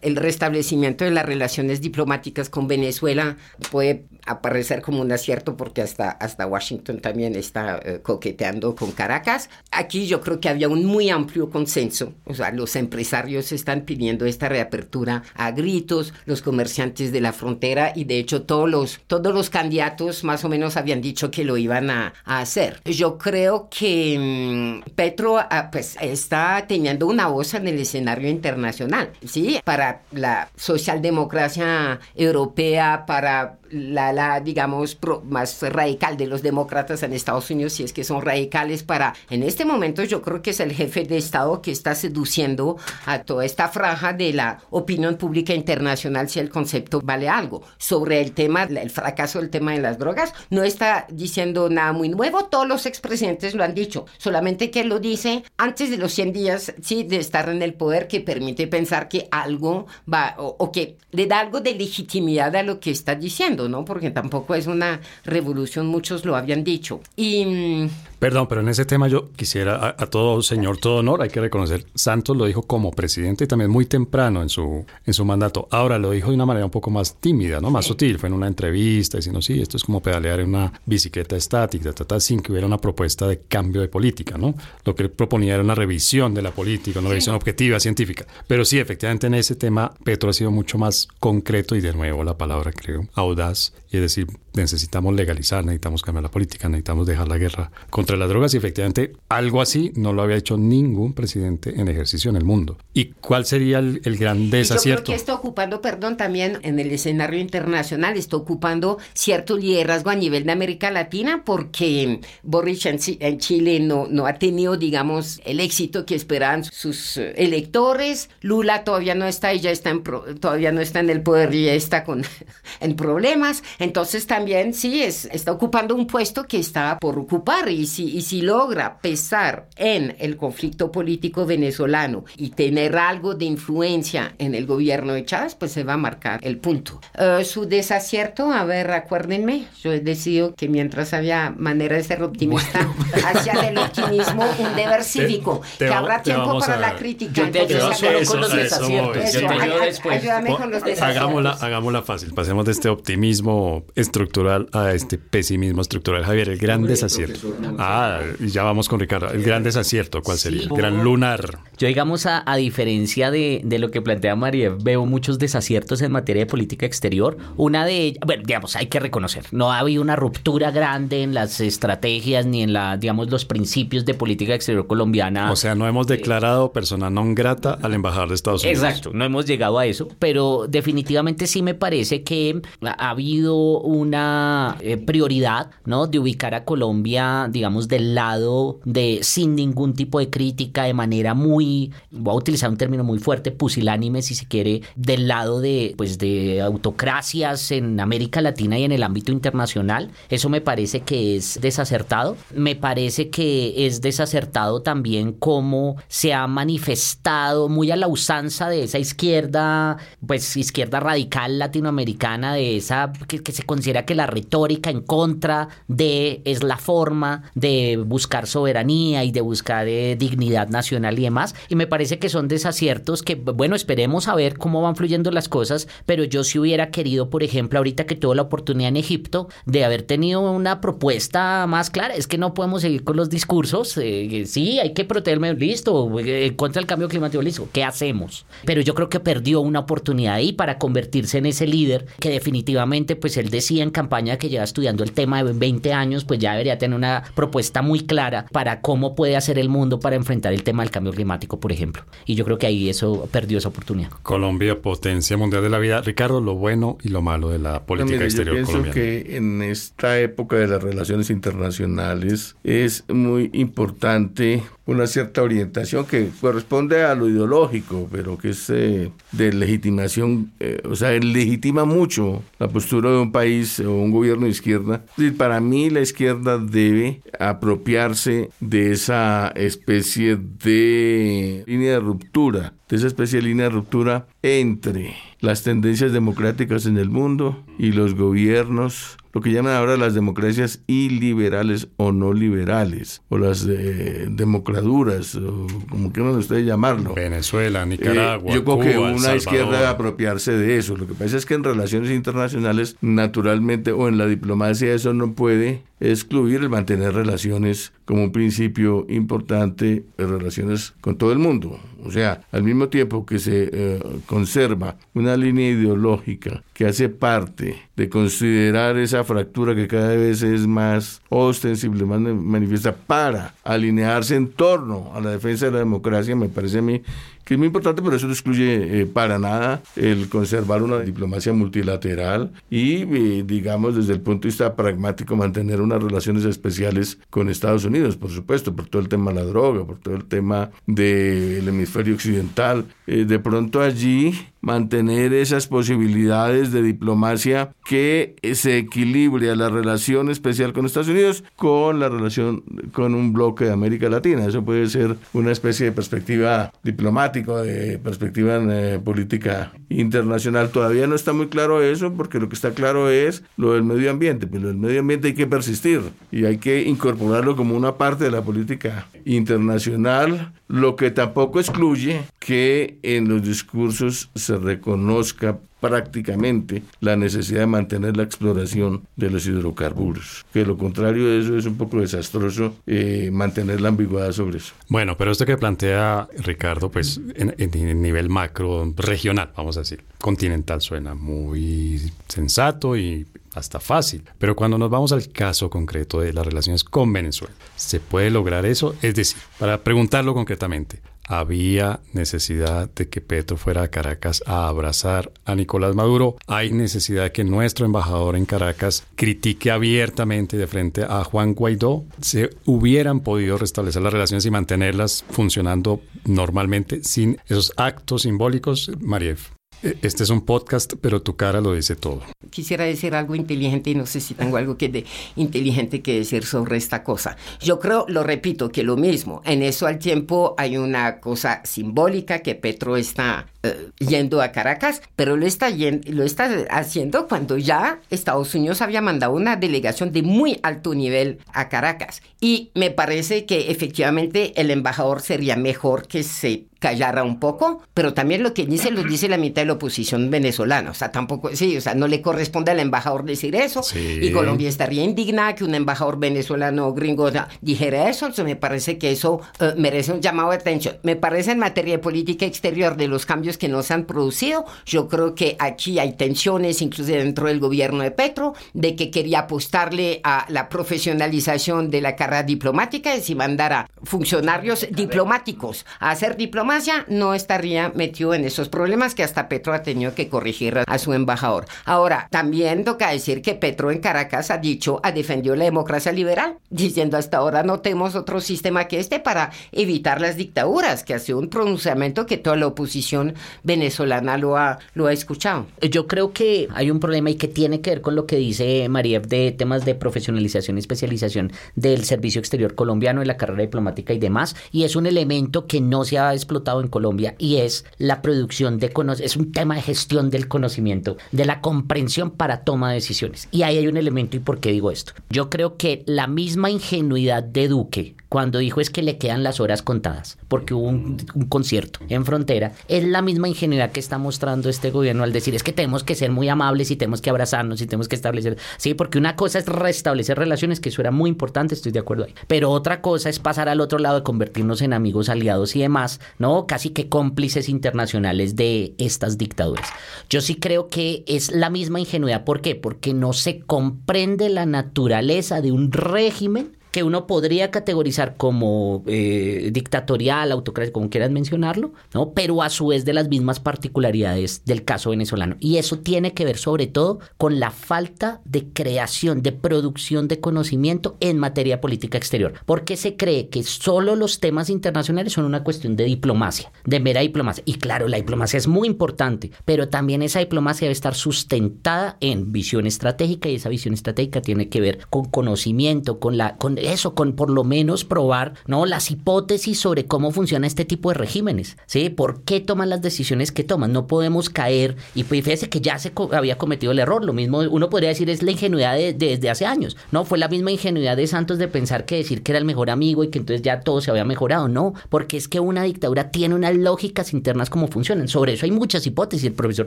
el restablecimiento de las relaciones diplomáticas con Venezuela puede aparecer como un acierto porque hasta, hasta Washington también está eh, coqueteando con Caracas. Aquí yo creo que había un muy amplio consenso, o sea, los empresarios están pidiendo esta reapertura a gritos, los comerciantes de la frontera y de hecho todos los, todos los candidatos más o menos habían dicho que lo iban a, hacer. Yo creo que mm, Petro ah, pues está teniendo una voz en el escenario internacional, ¿sí? Para la socialdemocracia europea, para la, digamos, más radical de los demócratas en Estados Unidos, si es que son radicales para, en este momento yo creo que es el jefe de Estado que está seduciendo a toda esta franja de la opinión pública internacional si el concepto vale algo. Sobre el tema, el fracaso del tema de las drogas, no está diciendo nada muy nuevo, todos los expresidentes lo han dicho, solamente que lo dice antes de los 100 días, sí, de estar en el poder que permite pensar que algo va, o, que le da algo de legitimidad a lo que está diciendo, ¿no? Porque tampoco es una revolución, muchos lo habían dicho. Y mm, Perdón, pero en ese tema yo quisiera a, todo señor, todo honor, hay que reconocer, Santos lo dijo como presidente y también muy temprano en su, en su mandato. Ahora lo dijo de una manera un poco más tímida, ¿no? Más sutil, fue en una entrevista diciendo, sí, esto es como pedalear en una bicicleta estática, sin que hubiera una propuesta de cambio de política, ¿no? Lo que él proponía era una revisión de la política, una revisión objetiva, científica. Pero sí, efectivamente en ese tema Petro ha sido mucho más concreto y de nuevo la palabra creo, audaz, y es decir, necesitamos legalizar, necesitamos cambiar la política, necesitamos dejar la guerra contra las drogas y efectivamente algo así no lo había hecho ningún presidente en ejercicio en el mundo. ¿Y cuál sería el, gran desacierto? Yo creo que está ocupando, perdón, también en el escenario internacional, está ocupando cierto liderazgo a nivel de América Latina porque Boris en, Chile no, no ha tenido, digamos, el éxito que esperaban sus electores. Lula todavía no está y ya está en todavía no está en el poder y ya está con, en problemas. Entonces también sí es, está ocupando un puesto que está por ocupar y si, y si logra pesar en el conflicto político venezolano y tener algo de influencia en el gobierno de Chávez, pues se va a marcar el punto. Eh, su desacierto, a ver, acuérdenme, yo he decidido que mientras había manera de ser optimista, hacia el optimismo un deber cívico, que habrá tiempo para la crítica. Yo te ayudo con los desaciertos. yo te ayudo después. Ayúdame con los desaciertos. Hagámosla, hagámosla fácil, pasemos de este optimismo estructural a este pesimismo estructural. Javier, el gran desacierto. Ah, ya vamos con Ricardo. El gran desacierto, ¿cuál sería? El gran lunar. Yo, digamos, a, diferencia de, lo que plantea María, veo muchos desaciertos en materia de política exterior. Una de ellas, bueno, digamos, hay que reconocer, no ha habido una ruptura grande en las estrategias ni en la, digamos, los principios de política exterior colombiana. O sea, no hemos declarado persona non grata al embajador de Estados Unidos. Exacto, no hemos llegado a eso, pero definitivamente sí me parece que ha habido una eh, prioridad, ¿no? De ubicar a Colombia, digamos, del lado de sin ningún tipo de crítica, de manera muy, voy a utilizar un término muy fuerte, pusilánime, si se quiere, del lado de, pues, de autocracias en América Latina y en el ámbito internacional. Eso me parece que es desacertado. Me parece que es desacertado también cómo se ha manifestado muy a la usanza de esa izquierda, pues izquierda radical latinoamericana, de esa que se considera que la retórica en contra de es la forma de buscar soberanía y de buscar eh, dignidad nacional y demás. Y me parece que son desaciertos que, bueno, esperemos a ver cómo van fluyendo las cosas, pero yo sí hubiera querido, por ejemplo, ahorita que tuve la oportunidad en Egipto, de haber tenido una propuesta más clara. Es que no podemos seguir con los discursos. Eh, sí, hay que protegerme, listo, eh, contra el cambio climático, listo. ¿Qué hacemos? Pero yo creo que perdió una oportunidad ahí para convertirse en ese líder que definitivamente, pues él decía en campaña que lleva estudiando el tema de 20 años, pues ya debería tener una propuesta muy clara para cómo puede hacer el mundo para enfrentar el tema del cambio climático, por ejemplo. Y yo creo que ahí eso perdió esa oportunidad. Colombia, potencia mundial de la vida. Ricardo, lo bueno y lo malo de la política exterior yo pienso que en esta época de las relaciones internacionales es muy importante una cierta orientación que corresponde a lo ideológico, pero que es eh, de legitimación, eh, o sea, legitima mucho la postura de un país o un gobierno de izquierda. para mí la izquierda debe apropiarse de esa especie de línea de ruptura, de esa especie de línea de ruptura entre las tendencias democráticas en el mundo y los gobiernos lo que llaman ahora las democracias iliberales o no liberales, o las eh, democraduras, o como quieran ustedes llamarlo. Venezuela, Nicaragua. Eh, yo creo que una izquierda debe apropiarse de eso. Lo que pasa es que en relaciones internacionales, naturalmente, o en la diplomacia, eso no puede excluir el mantener relaciones como un principio importante, relaciones con todo el mundo. O sea, al mismo tiempo que se eh, conserva una línea ideológica que hace parte de considerar esa fractura que cada vez es más ostensible, más manifiesta, para alinearse en torno a la defensa de la democracia, me parece a mí que es muy importante, pero eso no excluye eh, para nada el conservar una diplomacia multilateral y, eh, digamos, desde el punto de vista pragmático, mantener unas relaciones especiales con Estados Unidos, por supuesto, por todo el tema de la droga, por todo el tema del hemisferio occidental. Eh, de pronto allí mantener esas posibilidades de diplomacia que se equilibre a la relación especial con Estados Unidos con la relación con un bloque de América Latina. Eso puede ser una especie de perspectiva diplomática, de perspectiva eh, política internacional. Todavía no está muy claro eso porque lo que está claro es lo del medio ambiente. Pero el medio ambiente hay que persistir y hay que incorporarlo como una parte de la política internacional, lo que tampoco excluye que en los discursos se reconozca prácticamente la necesidad de mantener la exploración de los hidrocarburos. Que lo contrario de eso es un poco desastroso eh, mantener la ambigüedad sobre eso. Bueno, pero esto que plantea Ricardo, pues en, en, nivel macro regional, vamos a decir, continental suena muy sensato y hasta fácil. Pero cuando nos vamos al caso concreto de las relaciones con Venezuela, ¿se puede lograr eso? Es decir, para preguntarlo concretamente, había necesidad de que Petro fuera a Caracas a abrazar a Nicolás Maduro. Hay necesidad de que nuestro embajador en Caracas critique abiertamente de frente a Juan Guaidó. Se hubieran podido restablecer las relaciones y mantenerlas funcionando normalmente sin esos actos simbólicos, Marief. E, este es un podcast, pero tu cara lo dice todo. Quisiera decir algo inteligente y no sé si tengo algo que de inteligente que decir sobre esta cosa. Yo creo, lo repito, que lo mismo. En eso al tiempo hay una cosa simbólica que Petro está eh, yendo a Caracas, pero lo está, lo está haciendo cuando ya Estados Unidos había mandado una delegación de muy alto nivel a Caracas. Y me parece que efectivamente el embajador sería mejor que se callara un poco, pero también lo que dice lo dice la mitad de la oposición venezolana. O sea, tampoco, sí, o sea, no le corresponde al embajador decir eso. Y Colombia estaría indignada que un embajador venezolano gringo dijera eso. Entonces me parece que eso eh, merece un llamado de atención. Me parece en materia de política exterior de los cambios que nos han producido, yo creo que aquí hay tensiones, incluso dentro del gobierno de Petro, de que quería apostarle a la profesionalización de la carrera diplomática y si mandara funcionarios diplomáticos a hacer diplomacia, no estaría metido en esos problemas que hasta Petro ha tenido que corregir a su embajador. Ahora, también toca decir que Petro en Caracas ha dicho, ha defendido la democracia liberal, diciendo hasta ahora no tenemos otro sistema que este para evitar las dictaduras, que ha sido un pronunciamiento que toda la oposición venezolana lo ha, lo ha escuchado. Yo creo que hay un problema y que tiene que ver con lo que dice María de temas de profesionalización y especialización del servicio exterior colombiano, de la carrera diplomática y demás, y es un elemento que no se ha explotado en Colombia y es la producción de conocimiento, es un tema de gestión del conocimiento, de la comprensión para toma de decisiones. Y ahí hay un elemento y por qué digo esto. Yo creo que la misma ingenuidad de Duque cuando dijo es que le quedan las horas contadas, porque hubo un, concierto en frontera, es la misma ingenuidad que está mostrando este gobierno al decir es que tenemos que ser muy amables y tenemos que abrazarnos y tenemos que establecer, sí, porque una cosa es restablecer relaciones, que eso era muy importante, estoy de acuerdo ahí, pero otra cosa es pasar al otro lado de convertirnos en amigos, aliados y demás, ¿no? Casi que cómplices internacionales de estas dictaduras. Yo sí creo que es la misma ingenuidad, ¿por qué? Porque no se comprende la naturaleza de un régimen que uno podría categorizar como eh, dictatorial, autocrático, como quieras mencionarlo, ¿no? Pero a su vez de las mismas particularidades del caso venezolano. Y eso tiene que ver sobre todo con la falta de creación, de producción de conocimiento en materia política exterior. Porque se cree que solo los temas internacionales son una cuestión de diplomacia, de mera diplomacia. Y claro, la diplomacia es muy importante, pero también esa diplomacia debe estar sustentada en visión estratégica y esa visión estratégica tiene que ver con conocimiento, con la con eso, con por lo menos probar ¿no? las hipótesis sobre cómo funciona este tipo de regímenes. ¿sí? ¿Por qué toman las decisiones que toman? No podemos caer, y pues fíjese que ya se había cometido el error. Lo mismo uno podría decir es la ingenuidad de, desde hace años. No, fue la misma ingenuidad de Santos de pensar que decir que era el mejor amigo y que entonces ya todo se había mejorado. No, porque es que una dictadura tiene unas lógicas internas como funcionan. Sobre eso hay muchas hipótesis. El profesor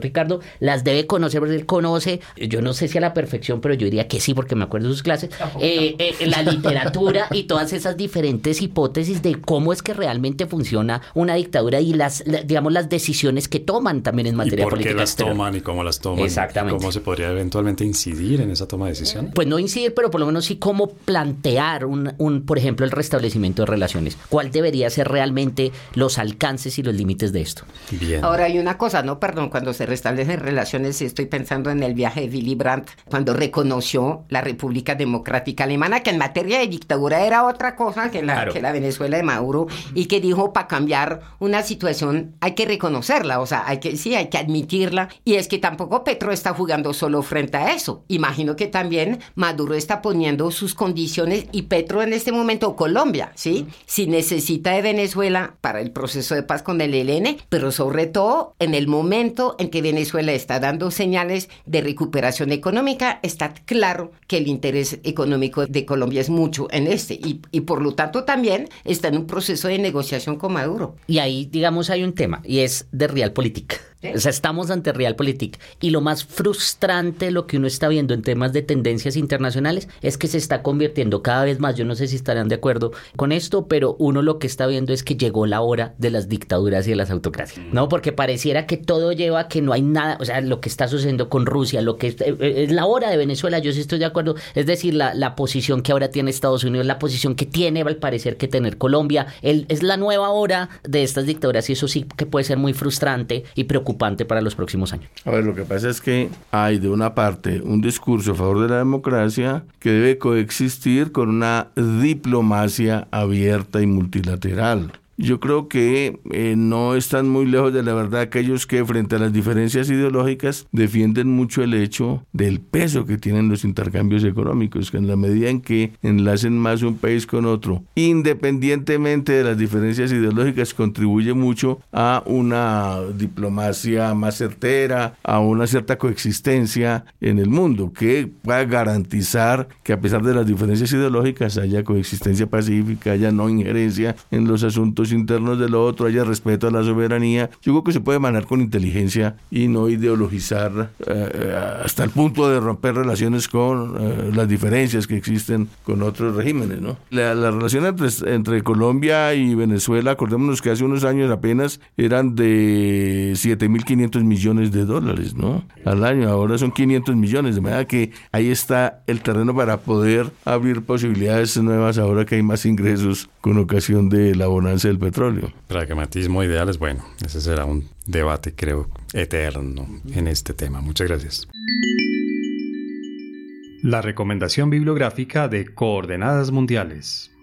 Ricardo las debe conocer, porque él conoce, yo no sé si a la perfección, pero yo diría que sí, porque me acuerdo de sus clases, eh, eh, la literatura literatura y todas esas diferentes hipótesis de cómo es que realmente funciona una dictadura y las, digamos, las decisiones que toman también en materia ¿Y por qué las toman y cómo las toman? Exactamente. ¿Cómo se podría eventualmente incidir en esa toma de decisión? Pues no incidir, pero por lo menos sí cómo plantear un, un, por ejemplo, el restablecimiento de relaciones. ¿Cuál debería ser realmente los alcances y los límites de esto? Bien. Ahora hay una cosa, no, perdón, cuando se restablecen relaciones, estoy pensando en el viaje de Willy Brandt, cuando reconoció la República Democrática Alemana, que en materia de dictadura era otra cosa que la, que la Venezuela de Maduro, y que dijo para cambiar una situación hay que reconocerla, o sea, hay que, sí, hay que admitirla, y es que tampoco Petro está jugando solo frente a eso. Imagino que también Maduro está poniendo sus condiciones y Petro en este momento, Colombia, ¿sí? Si necesita de Venezuela para el proceso de paz con el ELN, pero sobre todo en el momento en que Venezuela está dando señales de recuperación económica, está claro que el interés económico de Colombia es mucho en este y, y por lo tanto también está en un proceso de negociación con Maduro. Y ahí, digamos, hay un tema y es de Realpolitik. O sea, estamos ante Realpolitik y lo más frustrante lo que uno está viendo en temas de tendencias internacionales es que se está convirtiendo cada vez más, yo no sé si estarán de acuerdo con esto, pero uno lo que está viendo es que llegó la hora de las dictaduras y de las autocracias, ¿no? Porque pareciera que todo lleva a que no hay nada, o sea, lo que está sucediendo con Rusia, lo que es, eh, eh, la hora de Venezuela, yo sí estoy de acuerdo, es decir, la, la posición que ahora tiene Estados Unidos, la posición que tiene al parecer que tener Colombia, el, es la nueva hora de estas dictaduras y eso sí que puede ser muy frustrante y preocupante para los próximos años. A ver, lo que pasa es que hay de una parte un discurso a favor de la democracia que debe coexistir con una diplomacia abierta y multilateral. Yo creo que eh, no están muy lejos de la verdad aquellos que frente a las diferencias ideológicas defienden mucho el hecho del peso que tienen los intercambios económicos, que en la medida en que enlacen más un país con otro, independientemente de las diferencias ideológicas, contribuye mucho a una diplomacia más certera, a una cierta coexistencia en el mundo, que va garantizar que a pesar de las diferencias ideológicas haya coexistencia pacífica, haya no injerencia en los asuntos internos del otro, haya respeto a la soberanía. Yo creo que se puede manejar con inteligencia y no ideologizar eh, hasta el punto de romper relaciones con eh, las diferencias que existen con otros regímenes. ¿no? La, relación entre, entre Colombia y Venezuela, acordémonos que hace unos años apenas eran de 7.500 millones de dólares ¿no? al año, ahora son 500 millones, de manera que ahí está el terreno para poder abrir posibilidades nuevas ahora que hay más ingresos con ocasión de la bonanza del petróleo. Pragmatismo ideal es bueno. Ese será un debate, creo, eterno en este tema. Muchas gracias. La recomendación bibliográfica de Coordenadas Mundiales.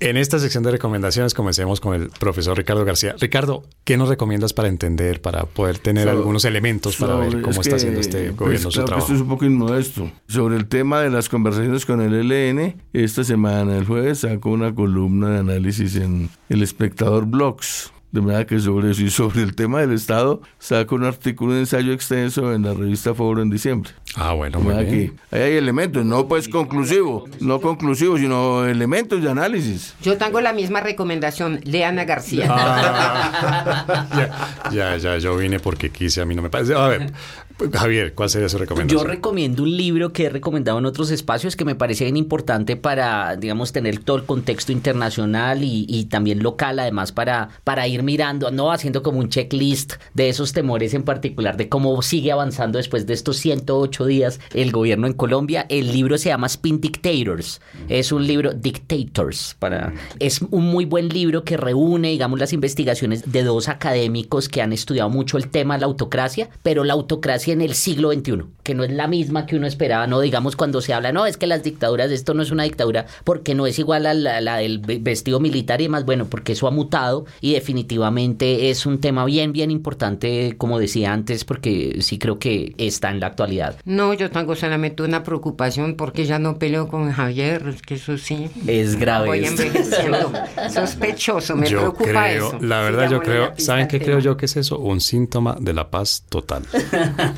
En esta sección de recomendaciones comencemos con el profesor Ricardo García. Ricardo, ¿qué nos recomiendas para entender, para poder tener algunos elementos para ver cómo está haciendo este pues, gobierno su trabajo? Esto es un poco inmodesto. Sobre el tema de las conversaciones con el ELN, esta semana, el jueves, saco una columna de análisis en El Espectador Blogs de manera que sobre eso y sobre el tema del Estado saco un artículo, un ensayo extenso en la revista Foro en diciembre. Ah, bueno, muy bien. ahí hay elementos, no pues conclusivo, no conclusivo, sino elementos de análisis. Yo tengo la misma recomendación, Leana García. Ah, ya, ya, yo vine porque quise, a mí no me parece. A ver, Javier, ¿cuál sería su recomendación? Yo recomiendo un libro que he recomendado en otros espacios que me parece bien importante para, digamos, tener todo el contexto internacional y, también local, además para, para ir mirando, no haciendo como un checklist de esos temores en particular, de cómo sigue avanzando después de estos 108 días el gobierno en Colombia. El libro se llama Spin Dictators. Es un libro, Dictators, para... Es un muy buen libro que reúne, digamos, las investigaciones de dos académicos que han estudiado mucho el tema de la autocracia, pero la autocracia en el siglo XXI, que no es la misma que uno esperaba, no digamos cuando se habla, no, es que las dictaduras, esto no es una dictadura porque no es igual a la, la del vestido militar y demás, bueno, porque eso ha mutado y definitivamente es un tema bien, bien importante, como decía antes, porque sí creo que está en la actualidad. No, yo tengo solamente una preocupación porque ya no peleo con Javier, es que eso sí. Es grave. Voy envejeciendo. Sospechoso, me yo preocupa creo, eso. La verdad, yo creo, ¿saben qué creo yo que es eso? Un síntoma de la paz total.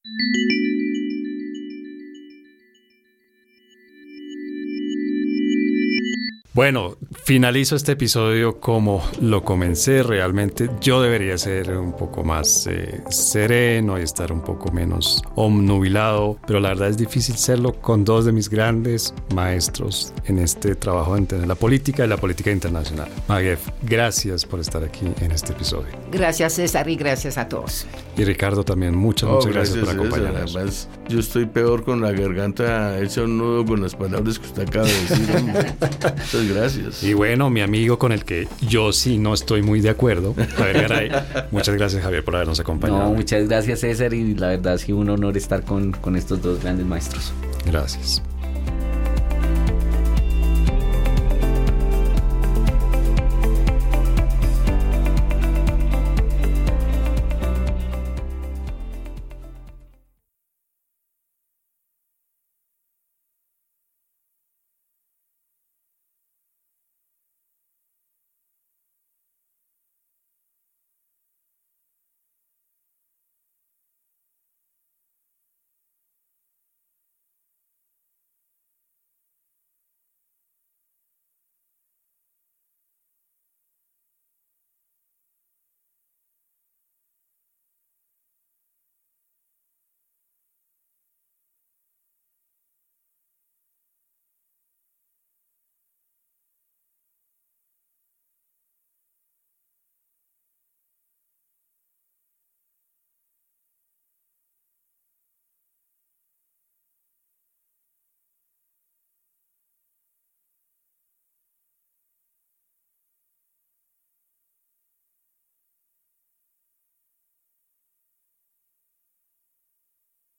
Bueno, finalizo este episodio como lo comencé. Realmente yo debería ser un poco más eh, sereno y estar un poco menos omnubilado, pero la verdad es difícil serlo con dos de mis grandes maestros en este trabajo de entender la política y la política internacional. Maguef, gracias por estar aquí en este episodio. Gracias César y gracias a todos. Y Ricardo también, muchas, muchas oh, gracias, por acompañarnos. Yo estoy peor con la garganta hecha un nudo con las palabras que usted acaba de decir. muchas gracias. Y bueno, mi amigo con el que yo sí no estoy muy de acuerdo, Javier Garay. muchas gracias Javier por habernos acompañado. No, muchas gracias César y la verdad ha sido un honor estar con, con estos dos grandes maestros. Gracias.